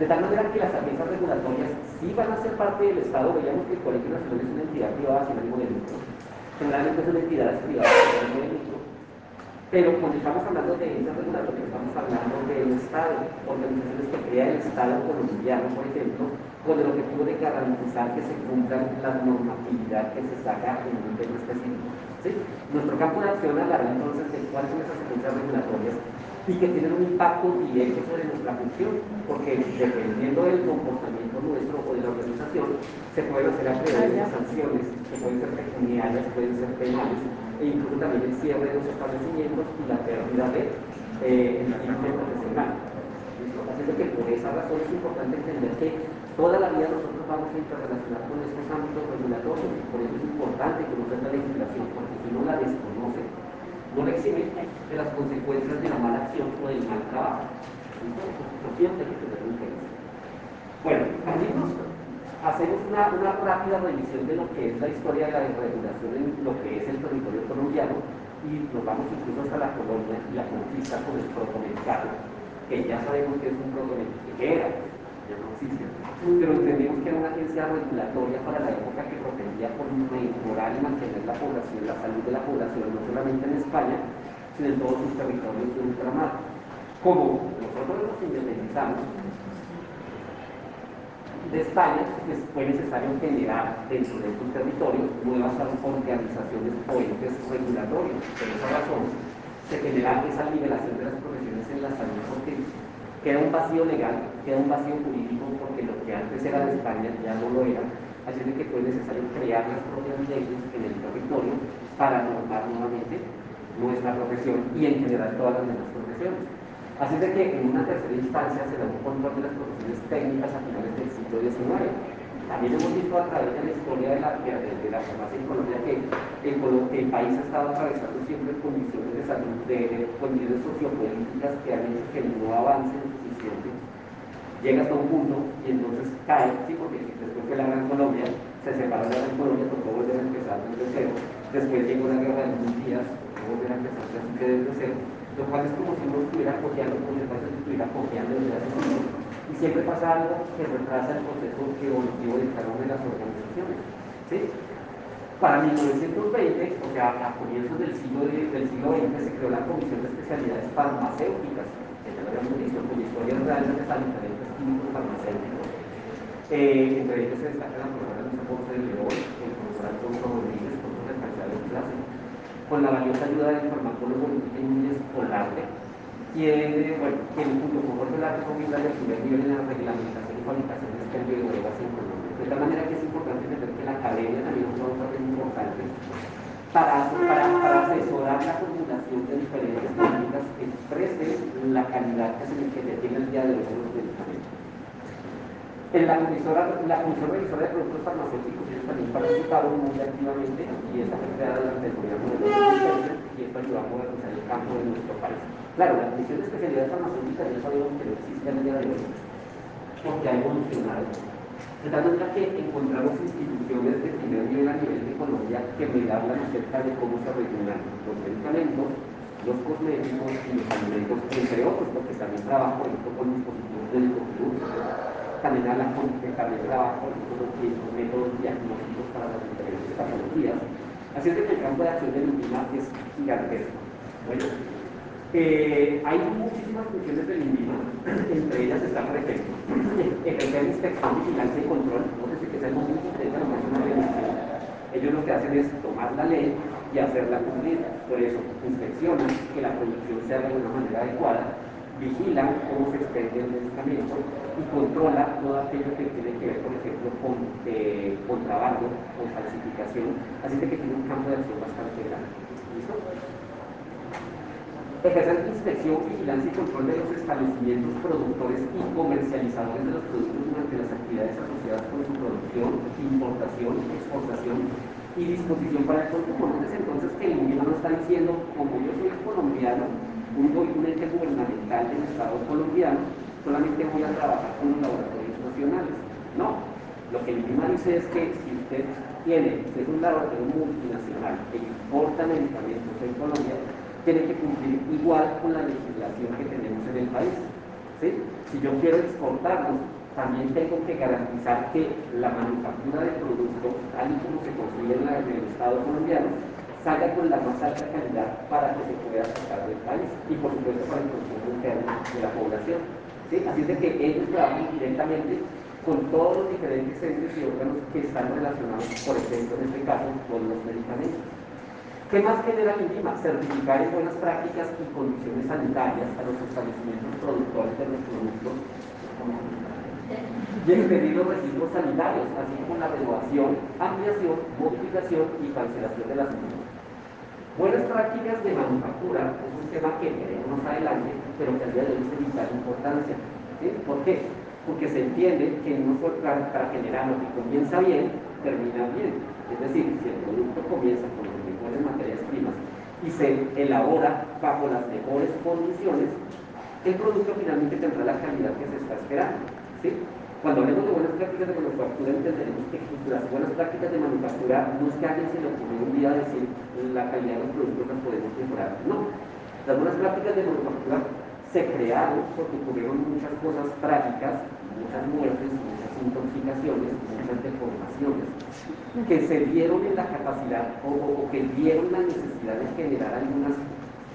De tal manera que las agencias regulatorias sí van a ser parte del Estado. Veíamos que el Colegio Nacional es una entidad privada sin ánimo de lucro. Generalmente son entidades privadas sin ánimo de lucro. Pero cuando estamos hablando de agencias regulatorias, estamos hablando del Estado, organizaciones que crea el Estado colombiano, por ejemplo, con el objetivo de garantizar que se cumplan la normatividad que se saca en un tema específico. ¿sí? Nuestro campo de acción hablará entonces de cuáles son esas agencias regulatorias y que tienen un impacto directo sobre nuestra función, porque dependiendo del comportamiento nuestro o de la organización, se pueden hacer acreedores sanciones, que pueden ser pecuniarias, pueden ser penales, e incluso también el cierre de los establecimientos y la pérdida de eh, el profesional. Así que por esa razón es importante entender que toda la vida nosotros vamos a interrelacionar con estos ámbitos regulatorios, y por eso es importante conocer la legislación, porque si no la desconoce, no le exime de las consecuencias de la mala acción o del mal trabajo. Siempre hay que tener un. Bueno, amigos, hacemos una, una, rápida revisión de lo que es la historia de la desregulación en lo que es el territorio colombiano y nos vamos incluso hasta la colonia y la conquista con el protomercado, que ya sabemos que es un protomercado, que era, ya no existe, pero entendimos que era una agencia regulatoria para la época que propendía por mejorar y mantener la población, la salud de la población, no solamente en España, sino en todos sus territorios de ultramar. Como nosotros nos independizamos de España, fue necesario generar dentro de estos territorios nuevas organizaciones o entes regulatorios. Por esa razón, se genera esa liberación de las profesiones en la salud porque queda un vacío legal, queda un vacío jurídico porque lo que antes era de España ya no lo era, así que fue necesario crear las propias leyes en el territorio para normar nuevamente nuestra profesión y en general todas las demás profesiones. Así de que en una tercera instancia se da un control de las profesiones técnicas a finales del siglo XIX. También hemos visto a través de la historia de la, de, la farmacia en Colombia que el, el, país ha estado atravesando siempre condiciones de salud, de, condiciones sociopolíticas que han hecho que no avance suficiente. Llega hasta un punto y entonces cae, sí, porque después de la Gran Colombia, se separa la Gran Colombia, tocó volver a empezar desde cero. Después llegó la guerra de los días, volver a empezar desde cero lo cual es como si uno estuviera copiando, como si el estuviera copiando desde hace años. Y siempre pasa algo que retrasa el proceso evolutivo de cada una de las organizaciones. ¿sí? Para 1920, o sea, a comienzos del siglo, del siglo XX, se creó la Comisión de Especialidades Farmacéuticas, que ya lo habíamos visto, con historias reales de diferentes químicos farmacéuticos. Eh, entre ellos se destaca la profesora Luisa Ponce de León, el profesor Alfonso Rodríguez, profesor de calidad de clase, con la valiosa ayuda del farmacólogo Núñez Olarte, quien, bueno, quien junto con Jorge Olarte comienza el primer nivel en la reglamentación y fabricación de este de drogas en Colombia. De tal manera que es importante entender que la academia también juega un papel importante para, para, para asesorar la formulación de diferentes técnicas que expresen la calidad que se, tiene el día de hoy los medicamentos. En la, comisora, la Comisión Revisora de Productos Farmacéuticos ellos también participaron muy activamente y esta fue creada durante el gobierno de y esto ayudó a modernizar el campo de nuestro país. Claro, la Comisión de Especialidades Farmacéuticas ya sabemos que no existe el día de hoy porque ha evolucionado. Tal manera que encontramos instituciones de primer nivel a nivel de Colombia que me hablan acerca de cómo se regulan los medicamentos, los cosméticos y los alimentos, entre otros, porque también trabajo, ejemplo, con dispositivos de también habla con también trabajo con los métodos diagnósticos para las diferentes patologías. Así es que el campo de acción del INVIMA es gigantesco. Bueno, eh, hay muchísimas funciones del INVIMA, entre ellas está, por ejemplo, ejercer inspección, vigilancia y control. No sé si que sea muy importante lo que es una. Ellos lo que hacen es tomar la ley y hacerla cumplir. Por eso, inspeccionan que la producción se haga de una manera adecuada vigila cómo se expende el medicamento y controla todo aquello que tiene que ver, por ejemplo, con eh, contrabando, con falsificación, así que tiene un campo de acción bastante grande. ¿Listo? Ejercer inspección, vigilancia y control de los establecimientos productores y comercializadores de los productos durante las actividades asociadas con su producción, importación, exportación y disposición para el consumo. Entonces, entonces que el gobierno no está diciendo, como yo soy colombiano, un, ente gubernamental del Estado colombiano, solamente voy a trabajar con los laboratorios nacionales. No, lo que el dice es que si usted tiene, es un laboratorio multinacional que importa medicamentos en Colombia tiene que cumplir igual con la legislación que tenemos en el país. ¿sí? Si yo quiero exportarlos, también tengo que garantizar que la manufactura del producto, tal y como se construye en el Estado colombiano, salga con la más alta calidad para que se pueda sacar del país y por supuesto para el consumo interno de la población. ¿sí? Así es de que ellos trabajan directamente con todos los diferentes entes y órganos que están relacionados, por ejemplo, en este caso, con los medicamentos. ¿Qué más genera el INVIMA? Certificar en buenas prácticas y condiciones sanitarias a los establecimientos productores de los productos y expedir los registros sanitarios, así como la renovación, ampliación, modificación y cancelación de las. Buenas prácticas de manufactura es un tema que veremos más adelante, pero que al día de hoy es de vital importancia. ¿sí? ¿Por qué? Porque se entiende que no solo para, para generar lo que comienza bien, termina bien. Es decir, si el producto comienza con las mejores materias primas y se elabora bajo las mejores condiciones, el producto finalmente tendrá la calidad que se está esperando. ¿sí? Cuando hablemos de buenas prácticas de manufactura, entenderemos que las buenas prácticas de manufactura no es que alguien se le ocurrió un día decir la calidad de los productos las podemos mejorar. No. Las buenas prácticas de manufactura se crearon porque ocurrieron muchas cosas trágicas, muchas muertes, muchas intoxicaciones, muchas deformaciones, que se dieron en la capacidad o, que dieron la necesidad de generar algunas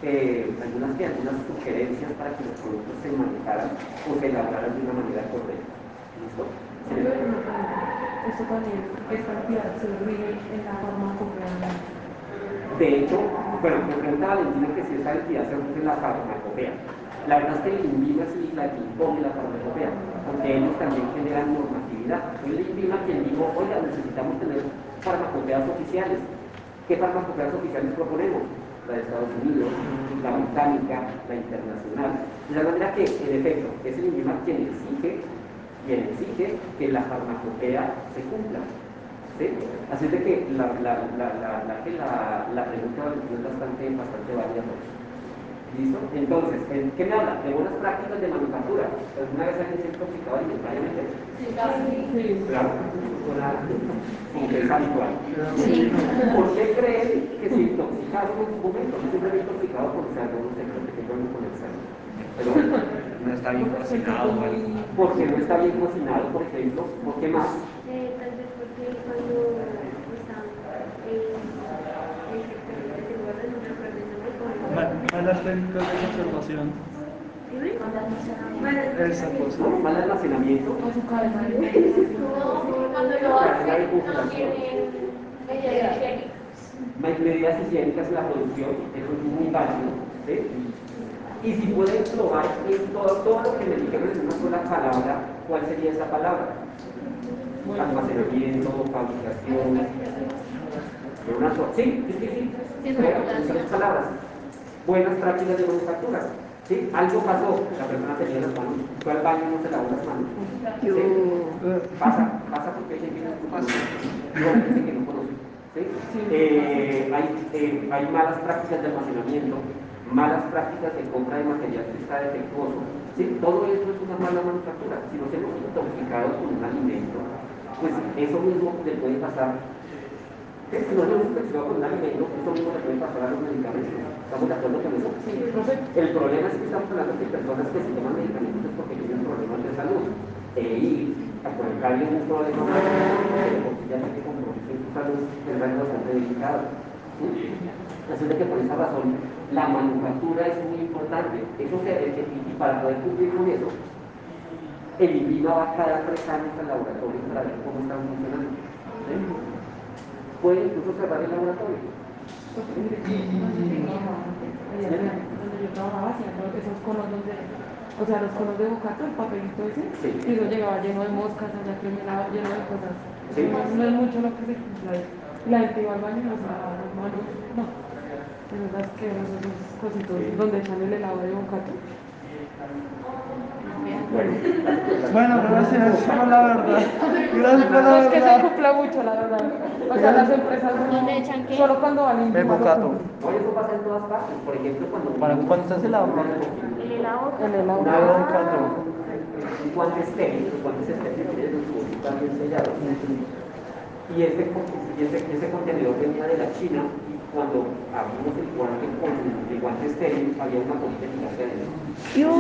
eh, algunas, algunas sugerencias para que los productos se manejaran o se elaboraran de una manera correcta. Esta en. De hecho, bueno, me pregunta Valentina que si esa entidad se refiere a la farmacopea. La verdad es que el INVIMA sí la que impone la farmacopea, porque ellos también generan normatividad. Fue el INVIMA quien dijo, oiga, necesitamos tener farmacopeas oficiales. ¿Qué farmacopeas oficiales proponemos? La de Estados Unidos, la británica, la internacional. De la manera que, en efecto, es el INVIMA quien exige, quien exige que la farmacopea se cumpla. ¿sí? Así es de que la, la, la, la, la, que la, la pregunta es bastante, bastante válida por eso. ¿Listo? Entonces, ¿en ¿qué me habla? De buenas prácticas de manufactura. ¿Alguna vez alguien se ha intoxicado alimentariamente? Sí, casi. Claro, como que es habitual. ¿Por qué creen que se intoxicaron en su momento? No siempre me he intoxicado por cerdo, no sé, creo que tengo con el cerdo. Pero bueno, No está bien cocinado o algo. porque no está bien cocinado, por ejemplo. ¿Por qué más? Eh, tal vez porque cuando están en el sector de seguridad no recuerdo el nombre, como- Ma- Malas técnicas de conservación. Dime. Esa cosa. ¿No? Mal almacenamiento. Cuando lo hacen, no tienen medidas higiénicas. Medidas higiénicas en la producción, eso es muy válido. ¿sí? Y si pueden probar en todo, todo lo que me dijeron en una sola palabra, ¿cuál sería esa palabra? Almacenamiento, fabricación. en una sola- Sí, sí, sí, sí. Sí, Pero, sí, en sí. tres palabras. Buenas prácticas de manufactura. ¿sí? Algo pasó, la persona tenía las manos, fue al baño y no se lavó las manos. ¿sí? Pasa, pasa porque hay gente que no conoce. Que no conoce. ¿sí? Eh, hay, eh, hay malas prácticas de almacenamiento, malas prácticas de compra de material que está defectuoso. ¿sí? Todo eso es una mala manufactura. Si nos hemos intoxicado con un alimento, pues eso mismo le puede pasar. Si nos hemos intoxicado con un alimento, eso mismo le puede pasar a los medicamentos. ¿Estamos de acuerdo con eso? Sí, profe. El problema es que estamos hablando de personas que se toman medicamentos porque tienen problemas de salud. E ir a colocarle un problema más, porque ya tiene compromiso en su salud, es bastante delicado. ¿sí? Así que por esa razón la manufactura es muy importante. Eso se, eh, y y para poder cumplir con eso, el INVIMA va cada tres años al laboratorio para ver cómo están funcionando. ¿sí? Puede incluso cerrar el laboratorio. Donde yo trabajaba hacían todos esos conos donde, o sea, los conos de bocato, el papelito ese, Sí. y eso llegaba lleno de moscas, allá criminado, lleno de cosas. Sí. No, es mucho lo que se ahí. La gente iba al baño y no lavaba las es asqueroso, esos cositos Sí. donde echan el helado de bocato. Bueno, Bueno, gracias por la verdad. Gracias por No la es que se verdad. cumpla mucho, la verdad. O sea, las empresas no, ¿Dónde echan qué? solo cuando van a invitar bocato. Oye, eso pasa en todas partes. Por ejemplo, cuando... Bueno, ¿cuánto está el helado? El helado. El helado. Una El vez bocato. un guante estéril, los guantes estériles tienen su bolsita bien sellados. Y ese, y ese, ese contenedor venía de la China y cuando abrimos el guante con el guante estéril había una bolita gigante adentro. Y no-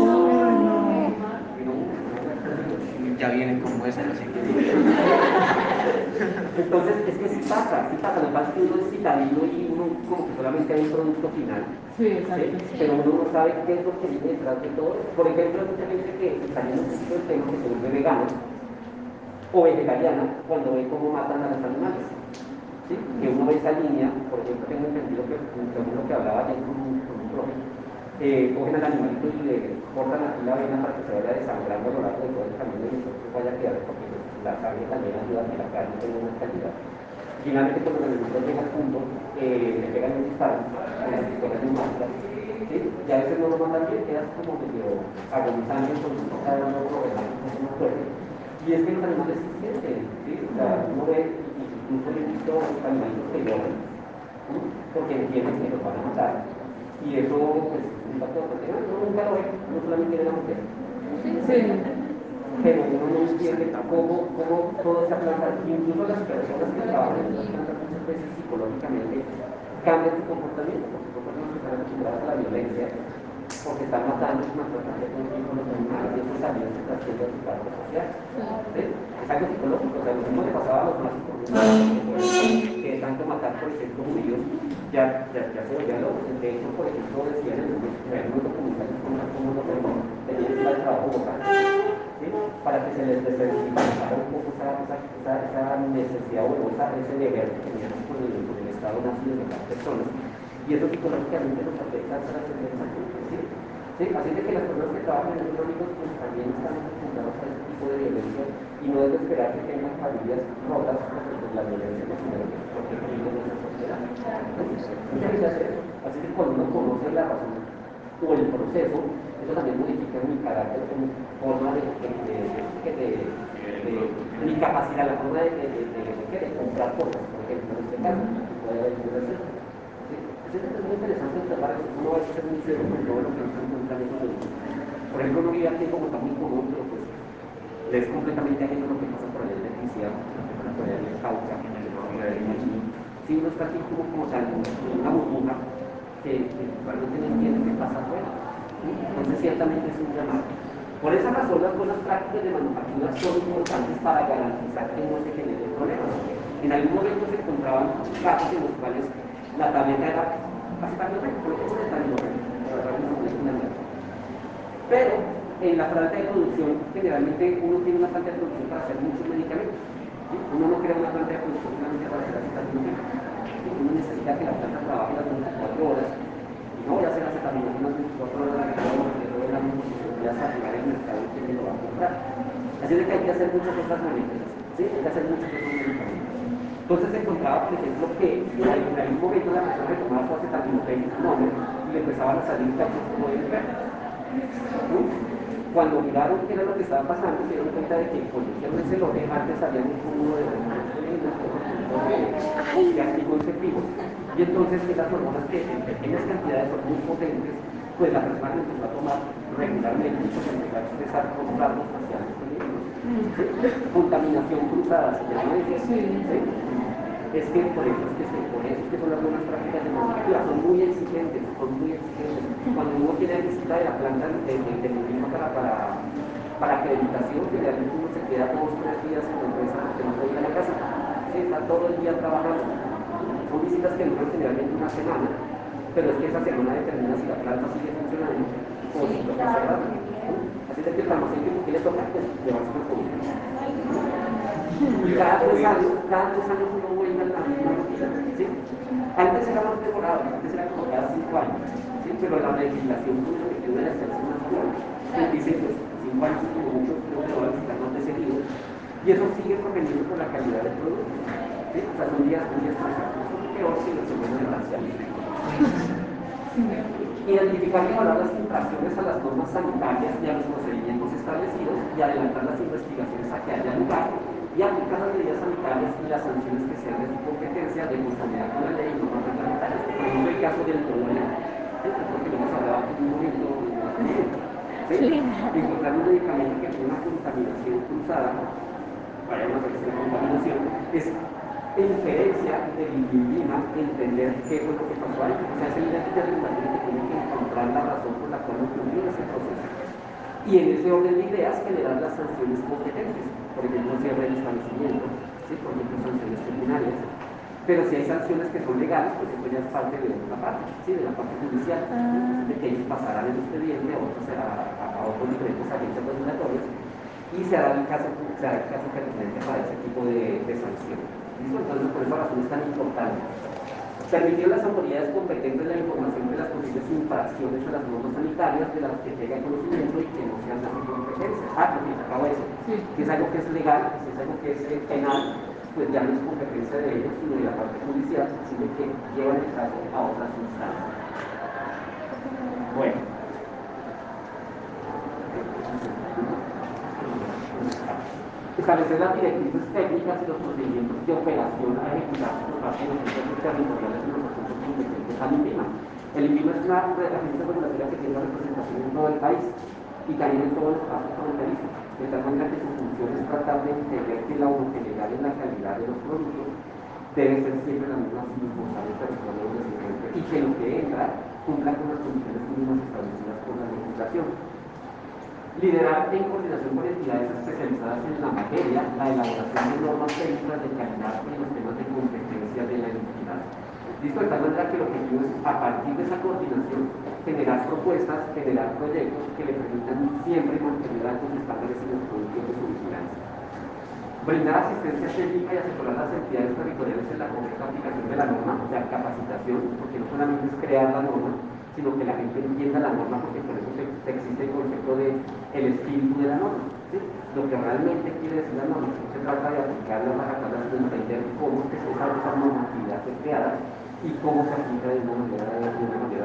Ya vienen como esta, así que. <laughs> Entonces, es que sí pasa, sí pasa, lo que pasa es que uno es citadino y uno como que solamente hay un producto final. Sí, exacto. ¿sí? Pero uno no sabe qué es lo que viene detrás de todo. Por ejemplo, mucha gente que saliendo un poquito del tema que se vuelve vegano o vegetariana cuando ve cómo matan a los animales. Que uno ve esa línea, por ejemplo, tengo entendido que según lo que hablaba ayer con un, con un profe, eh, cogen al animalito y le cortan aquí la vena para que se vaya desangrando a lo largo de todo el camino y entonces vaya a quedar porque la sangre también ayuda a que la carne tenga una calidad. Finalmente, cuando el animalito llega al punto, eh, le pegan un disparo con las pistolas de un ¿sí? y a veces no lo matan bien, quedas como medio agonizante, entonces no está dando problemas con una fuerte. Y es que los animales sí sienten. O sea, uno ve, he visto animalitos que ¿sí? porque entienden que los van a matar. Y eso, pues, un impacto bastante grande. Uno nunca lo ve, uno solamente ve la mujer. Sí. Pero uno no entiende cómo, cómo toda esa planta, incluso las personas que trabajan en esas plantas muchas veces psicológicamente cambian su comportamiento, porque que están acostumbradas a la violencia, porque están matando y maltratando a los animales, y eso también se trasciende a su parte social. ¿sí? Es algo psicológico, o sea, lo mismo le pasaba a los nazis, que tanto matar, por ejemplo, judíos, ya, ya, ya se volvían locos. De hecho, por ejemplo, decían en algunos documentales como los hermanos tenían que ir al trabajo local, ¿sí? para que se les desensibilizara un poco esa, esa, esa, esa necesidad o esa, ese deber que tenían con el, con el Estado nazi de las personas. Y eso psicológicamente nos afecta hasta la sentencia ¿sí? De que las personas que trabajan en esos ámbitos pues, también están acostumbradas a ese tipo de violencia y no debe esperar que tengan familias rotas porque pues, la violencia no tiene que porque vive en esa sociedad. Así que cuando uno conoce la razón o el proceso, eso también modifica mi carácter, mi forma de, de, mi capacidad, la forma de comprar cosas, por ejemplo, en este caso, puede haber una receta. ¿sí? Es muy interesante observar eso, uno va a ser muy serio con todo lo que se encuentra en lugares. Por ejemplo, uno vive aquí como está muy común, pues le es completamente ajeno lo que pasa por allá en Leticia, por allá en Cauca, por allá en Medellín. Si uno está aquí como, como tal, en una burbuja que, que realmente no entiende qué pasa afuera. ¿sí? Entonces ciertamente es un llamado. Por esa razón las buenas prácticas de manufactura son importantes para garantizar que no se generen problemas. En algún momento se encontraban casos en los cuales la tableta era acetaminofén, por ejemplo, acetaminofén, por darle una funcionalidad. Pero en la planta de producción, generalmente uno tiene una planta de producción para hacer muchos medicamentos. Uno no crea una planta de producción solamente para hacer acetaminofén. Uno necesita que la planta trabaje las 24 horas. Y no voy a hacer acetaminofén las 24 horas de lo que todo el año porque voy a saturar el mercado y quién me lo va a comprar. Así de que hay que hacer muchas otras moléculas. ¿sí? Hay que hacer muchos otros medicamentos. Entonces se encontraba, por ejemplo, que en algún momento la persona que tomaba nombre y le empezaban a salir cachos como de enfermo. Cuando miraron qué era lo que estaba pasando, se dieron cuenta de que cuando hicieron ese lote, antes había un cúmulo de de activos efectivos. Y entonces esas hormonas que en pequeñas cantidades son muy potentes, pues la persona que empezó a tomar regularmente y pues empezó a expresar con rasgos faciales. ¿Sí? Contaminación cruzada, se llama eso. ¿sí? Es que por eso es que, se, por eso es que son las buenas prácticas de manufactura, son muy exigentes, son muy exigentes. Cuando uno tiene visita de la planta de, de, de para, para, para acreditación, generalmente uno se queda dos o tres días en la empresa porque no puede ir a la casa. Sí, está todo el día trabajando. Son visitas que duran generalmente una semana, pero es que esa semana determina si la planta sigue funcionando o si toca cerrarla. Así es que el farmacéutico que le toca pues, llevarse una comida. Y cada tres años, cada tres años uno la. Antes era más demorado, antes era como cada cinco años, ¿sí? pero la legislación con el objetivo de hacerse más fuerte. Dice, pues, cinco años como mucho, creo que van a de. Y eso sigue propendiendo por la calidad del producto. ¿sí? O sea, son días, días más es peor si lo se vuelve demasiado. Identificar y evaluar las infracciones a las normas sanitarias y a los procedimientos establecidos y adelantar las investigaciones a que haya lugar y aplicar las medidas sanitarias y las sanciones que sean de su competencia de conformidad con la ley y normas reglamentarias. Por ejemplo, el caso del ¿sí? porque lo hemos hablado en un momento ¿sí? encontrar un medicamento que tiene una contaminación cruzada, vaya una tercera contaminación, es inferencia del INVIMA entender qué fue lo que pasó ahí. O sea, es el ente regulatorio que tiene que encontrar la razón por la cual ocurrió ese proceso. Y en ese orden de ideas generar las sanciones competentes, por ejemplo, cierre del establecimiento, ¿sí? por ejemplo, sanciones criminales. Pero si hay sanciones que son legales, pues eso ya es parte de otra parte, ¿sí? de la parte judicial, de que ellos pasarán el expediente a, otros, a, a, a otros diferentes agencias regulatorias y se hará el caso, se hará el caso pertinente para ese tipo de, de sanción. Entonces, por esa razón es tan importante. Permitir a las autoridades competentes la información de las posibles infracciones a las normas sanitarias de las que tengan conocimiento y que no sean de su competencia. Ah, lo que acabo de decir. Si es algo que es legal, si es algo que es eh, penal, pues ya no es competencia de ellos, sino de la parte judicial, sino que llevan el caso a otras instancias. Bueno. Establecer las directrices técnicas y los procedimientos de operación a ejecutar por parte de los centros territoriales y los asuntos competentes al INVIMA. El INVIMA es una agencia regulatoria que tiene representación en todo el país y también en todos los espacios fronterizos, de tal manera que su función es tratar de entender que la homogeneidad en la calidad de los productos debe ser siempre la misma sin importar el territorio donde se y que lo que entra cumpla con las condiciones mínimas establecidas por la legislación liderar en coordinación con entidades especializadas en la materia la elaboración de normas técnicas de calidad en los temas de competencia de la entidad. Listo, de tal manera que lo objetivo es, a partir de esa coordinación, generar propuestas, generar proyectos que le permitan siempre mantener altos estándares en los productos de su vigilancia. Brindar asistencia técnica y asesorar a las entidades territoriales en la correcta aplicación de la norma, o sea, capacitación, porque no solamente es crear la norma, sino que la gente entienda la norma, porque por eso existe el concepto de espíritu de la norma. Lo que realmente quiere decir la norma, no se trata de aplicarla para tratar de entender cómo es esa, esa normatividad que creada y cómo se aplica de una manera,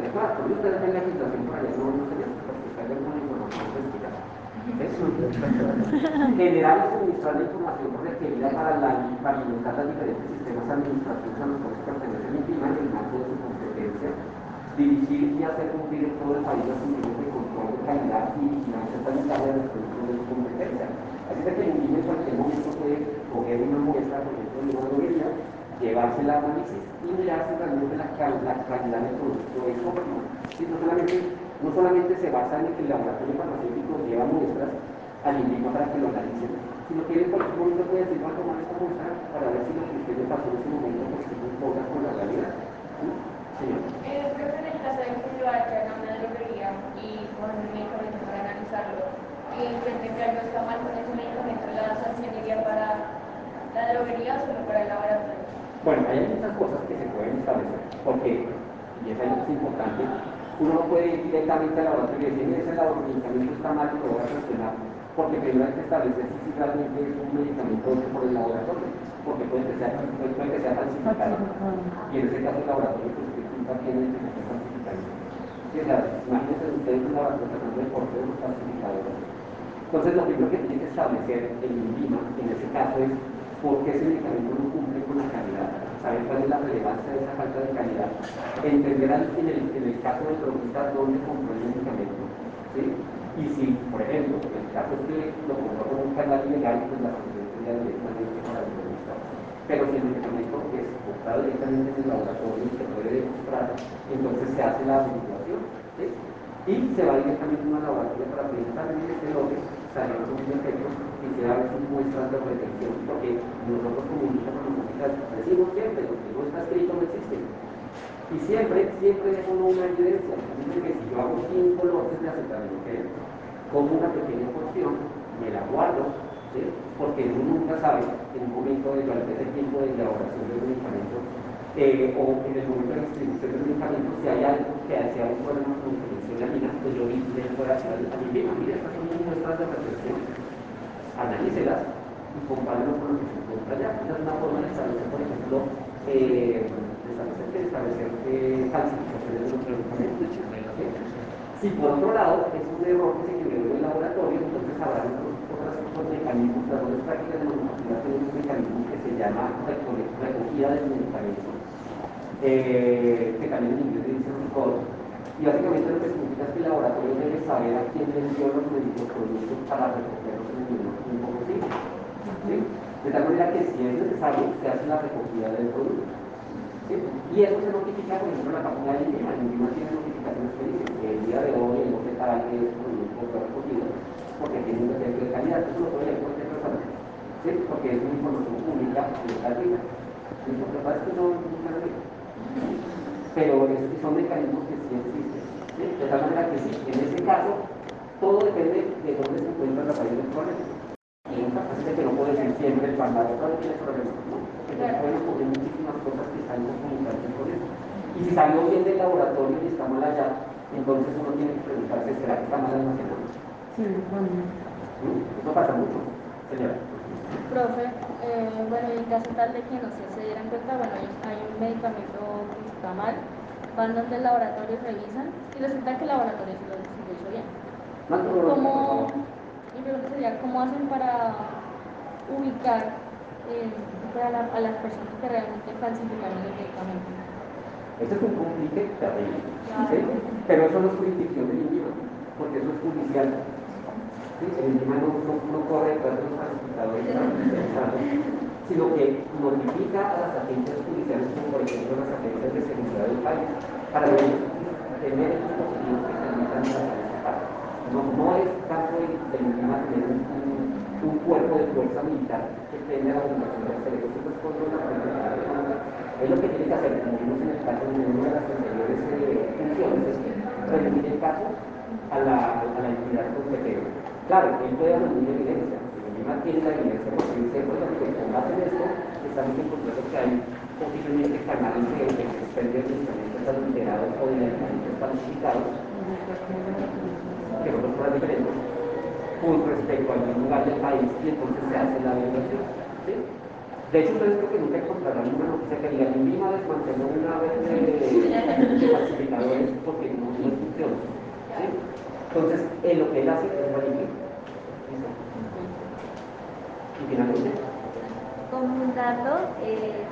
adecuada. Porque ustedes ven la legislación por allá, no, no sería porque caigan con información fresca. <laughs> Generar y suministrar la información requerida para, la, para alimentar los diferentes sistemas administrativos a los cuales pertenece el INPIMA en el marco de su competencia dirigir y hacer cumplir en todo el país las calidad y vigilancia sanitaria de los productos de su competencia. Así que el niño en cualquier momento puede coger una muestra, por ejemplo, de una droguería, llevarse la análisis y mirarse realmente la, la calidad del producto es óptima. No, solamente, no solamente se basa en que el laboratorio farmacéutico lleva muestras al individuo para que lo analicen, sino que en cualquier momento puede decir, voy a tomar esta muestra para ver si lo que usted le pasó en ese momento pues, se con la realidad. ¿Sí? Señor. Eh, a con un medicamento para analizarlo y encuentren que algo está mal con ese medicamento, ¿la sanción iría para la droguería o solo para el laboratorio? Bueno, hay muchas cosas que se pueden establecer, porque, y eso es importante, uno no puede ir directamente al laboratorio y decir, ese medicamento está mal y lo voy a cuestionar, porque primero hay que establecer si realmente es un medicamento hecho por el laboratorio, porque puede que sea, puede que sea falsificado. Y en ese caso el laboratorio pues, tiene que. Entonces lo primero que tiene que establecer el INVIMA, en ese caso, es por qué ese medicamento no cumple con la calidad, saber cuál es la relevancia de esa falta de calidad, entender en el, en el caso de droguistas dónde compró el medicamento, ¿sí? y si, por ejemplo, el caso es que lo compró con un canal ilegal, pues la sanción sería directamente para el droguista. Pero si el medicamento es directamente en el laboratorio y se puede demostrar, entonces se hace la averiguación, ¿sí? y se va directamente a un laboratorio para precisamente este lote salieron con un efecto y se da sus muestras de retención, porque nosotros como farmacéutica decimos siempre, lo que no está escrito no existe. Y siempre, siempre dejo una evidencia. Dicen que si yo hago cinco lotes de acetaminofén, como una pequeña porción, me la guardo, porque uno nunca sabe en un momento de durante ese tiempo de elaboración del medicamento eh, o en el momento de distribución del medicamento, si hay algo que sea un problema con la de harina, pues yo le puedo hacer a mi misma, mira, estas son muestras de retención, analícelas y compárenlo con lo que se encuentra allá. Esa es una forma de establecer, por ejemplo, eh, de establecer, de establecer eh, falsificaciones de los medicamentos. Si por otro lado es un error que se generó en el laboratorio, entonces habrá otros mecanismos, las otras prácticas de normativa tienen un mecanismo que se llama recogida del medicamento, eh, que también en inglés dice recall, y básicamente lo que significa es que el laboratorio debe saber a quién le envió los productos para recogerlos en el mismo tiempo posible. De tal manera que si es necesario, se hace la recogida del producto. Y eso se notifica, por ejemplo, en la página del INVIMA. El INVIMA tiene notificaciones que dicen que el día de hoy el lote tal que es producto recogido porque tiene un defecto de calidad. Eso lo puede leer cualquier persona. ¿sí? Porque es una información pública y está. ¿sí? Lo que pasa es que no arriba. Pero es- son mecanismos que sí existen. ¿sí? De tal manera que sí, en ese caso, todo depende de dónde se encuentra la raíz del problema. Así que no puede ser siempre el palmar, no tiene problema, ¿no? Entonces pueden ocurrir muchísimas cosas que están en comunicación con eso. Y si salió bien del laboratorio y está mal allá, entonces uno tiene que preguntarse, ¿será que está mal almacenado? Sí, bueno. ¿Sí? Eso pasa mucho, señora. Profe, eh, bueno, en caso tal de que no sé, se dieran cuenta, bueno, hay, hay un medicamento que está mal, van donde el laboratorio revisan y resulta que el laboratorio sí lo, hizo bien. No, no, no, no, ¿Cómo, no. mi pregunta sería, ¿cómo hacen para ubicar eh, para la- a las personas que realmente falsificaron el medicamento? Este es un complique terrible, ¿sí? Pero eso no es jurisdicción del INVIMA, porque eso es judicial. ¿Sí? El INVIMA no, no, no corre de los falsificadores sino que notifica a las agencias judiciales, como por ejemplo las agencias de seguridad del país, para que tener estos dispositivos que permitan falsificar. No, no es caso del del INVIMA tener un, un- cuerpo de fuerza militar que tenga la obligación de hacer eso, eso es contra la política es lo que tiene que hacer, como vimos en el caso de una de las anteriores eh, funciones, es remitir el caso a la, a la entidad competente. Claro, él puede reunir evidencia, el INVIMA tiene la evidencia porque dice, oiga, que con base en esto estamos encontrando que hay posiblemente canales expendio de medicamentos adulterados o de medicamentos falsificados que nosotros fueran diferentes con respecto a algún lugar del país y entonces se hace la evaluación. ¿sí? De hecho, ustedes creo que nunca encontrarán una noticia que diga Lima desmanteló una red de, de <laughs> falsificadores porque no, no funciona. ¿sí? Entonces, en lo que él hace es. ¿Listo? Y finalmente, Como un dato, eh, eh,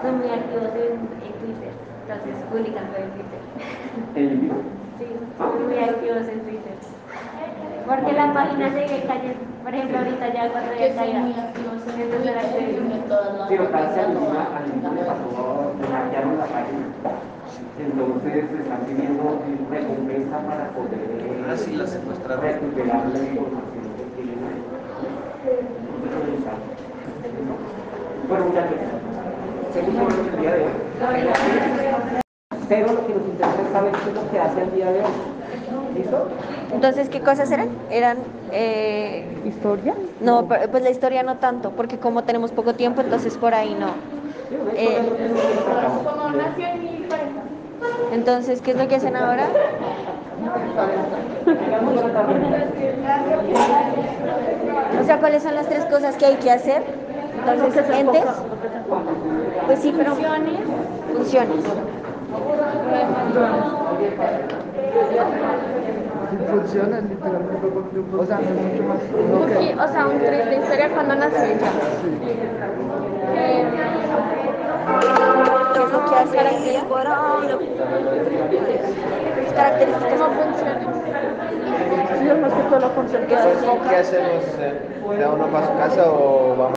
son muy activos en, en Twitter, entonces publican todo en Twitter. el INVIMA, Sí, son muy activos en Twitter. Porque la página sigue cayendo, por ejemplo, ahorita ya cuando ya caiga. en Entonces, la en si lo que hace al INVIMA, al INVIMA le pasó, le hackearon la página. Entonces, están pidiendo recompensa para poder eh, Ah, sí, la secuestraron. recuperar la información que tienen ahí. Bueno, muchachos, seguimos con el día de hoy. Pero lo que nos interesa es saber qué es lo que hace el día de hoy. ¿Listo? Entonces, ¿qué cosas eran? Eran... eh, ¿Historia? no, pero- pues la historia no tanto, porque como tenemos poco tiempo, entonces por ahí no. Eh, Entonces, ¿qué es lo que hacen ahora? O sea, ¿cuáles son las tres cosas que hay que hacer? Entonces, entes, pues sí, pero funciones. Funciona literalmente. O sea, no es mucho más. Sí, o sea, un tren de historia cuando nació ella. Eh, ¿Qué es lo que hace ella? Características. ¿Cómo funciona? Sí, más que todo la función que hace. ¿qué hacemos? Eh, ¿Da uno para su casa o vamos?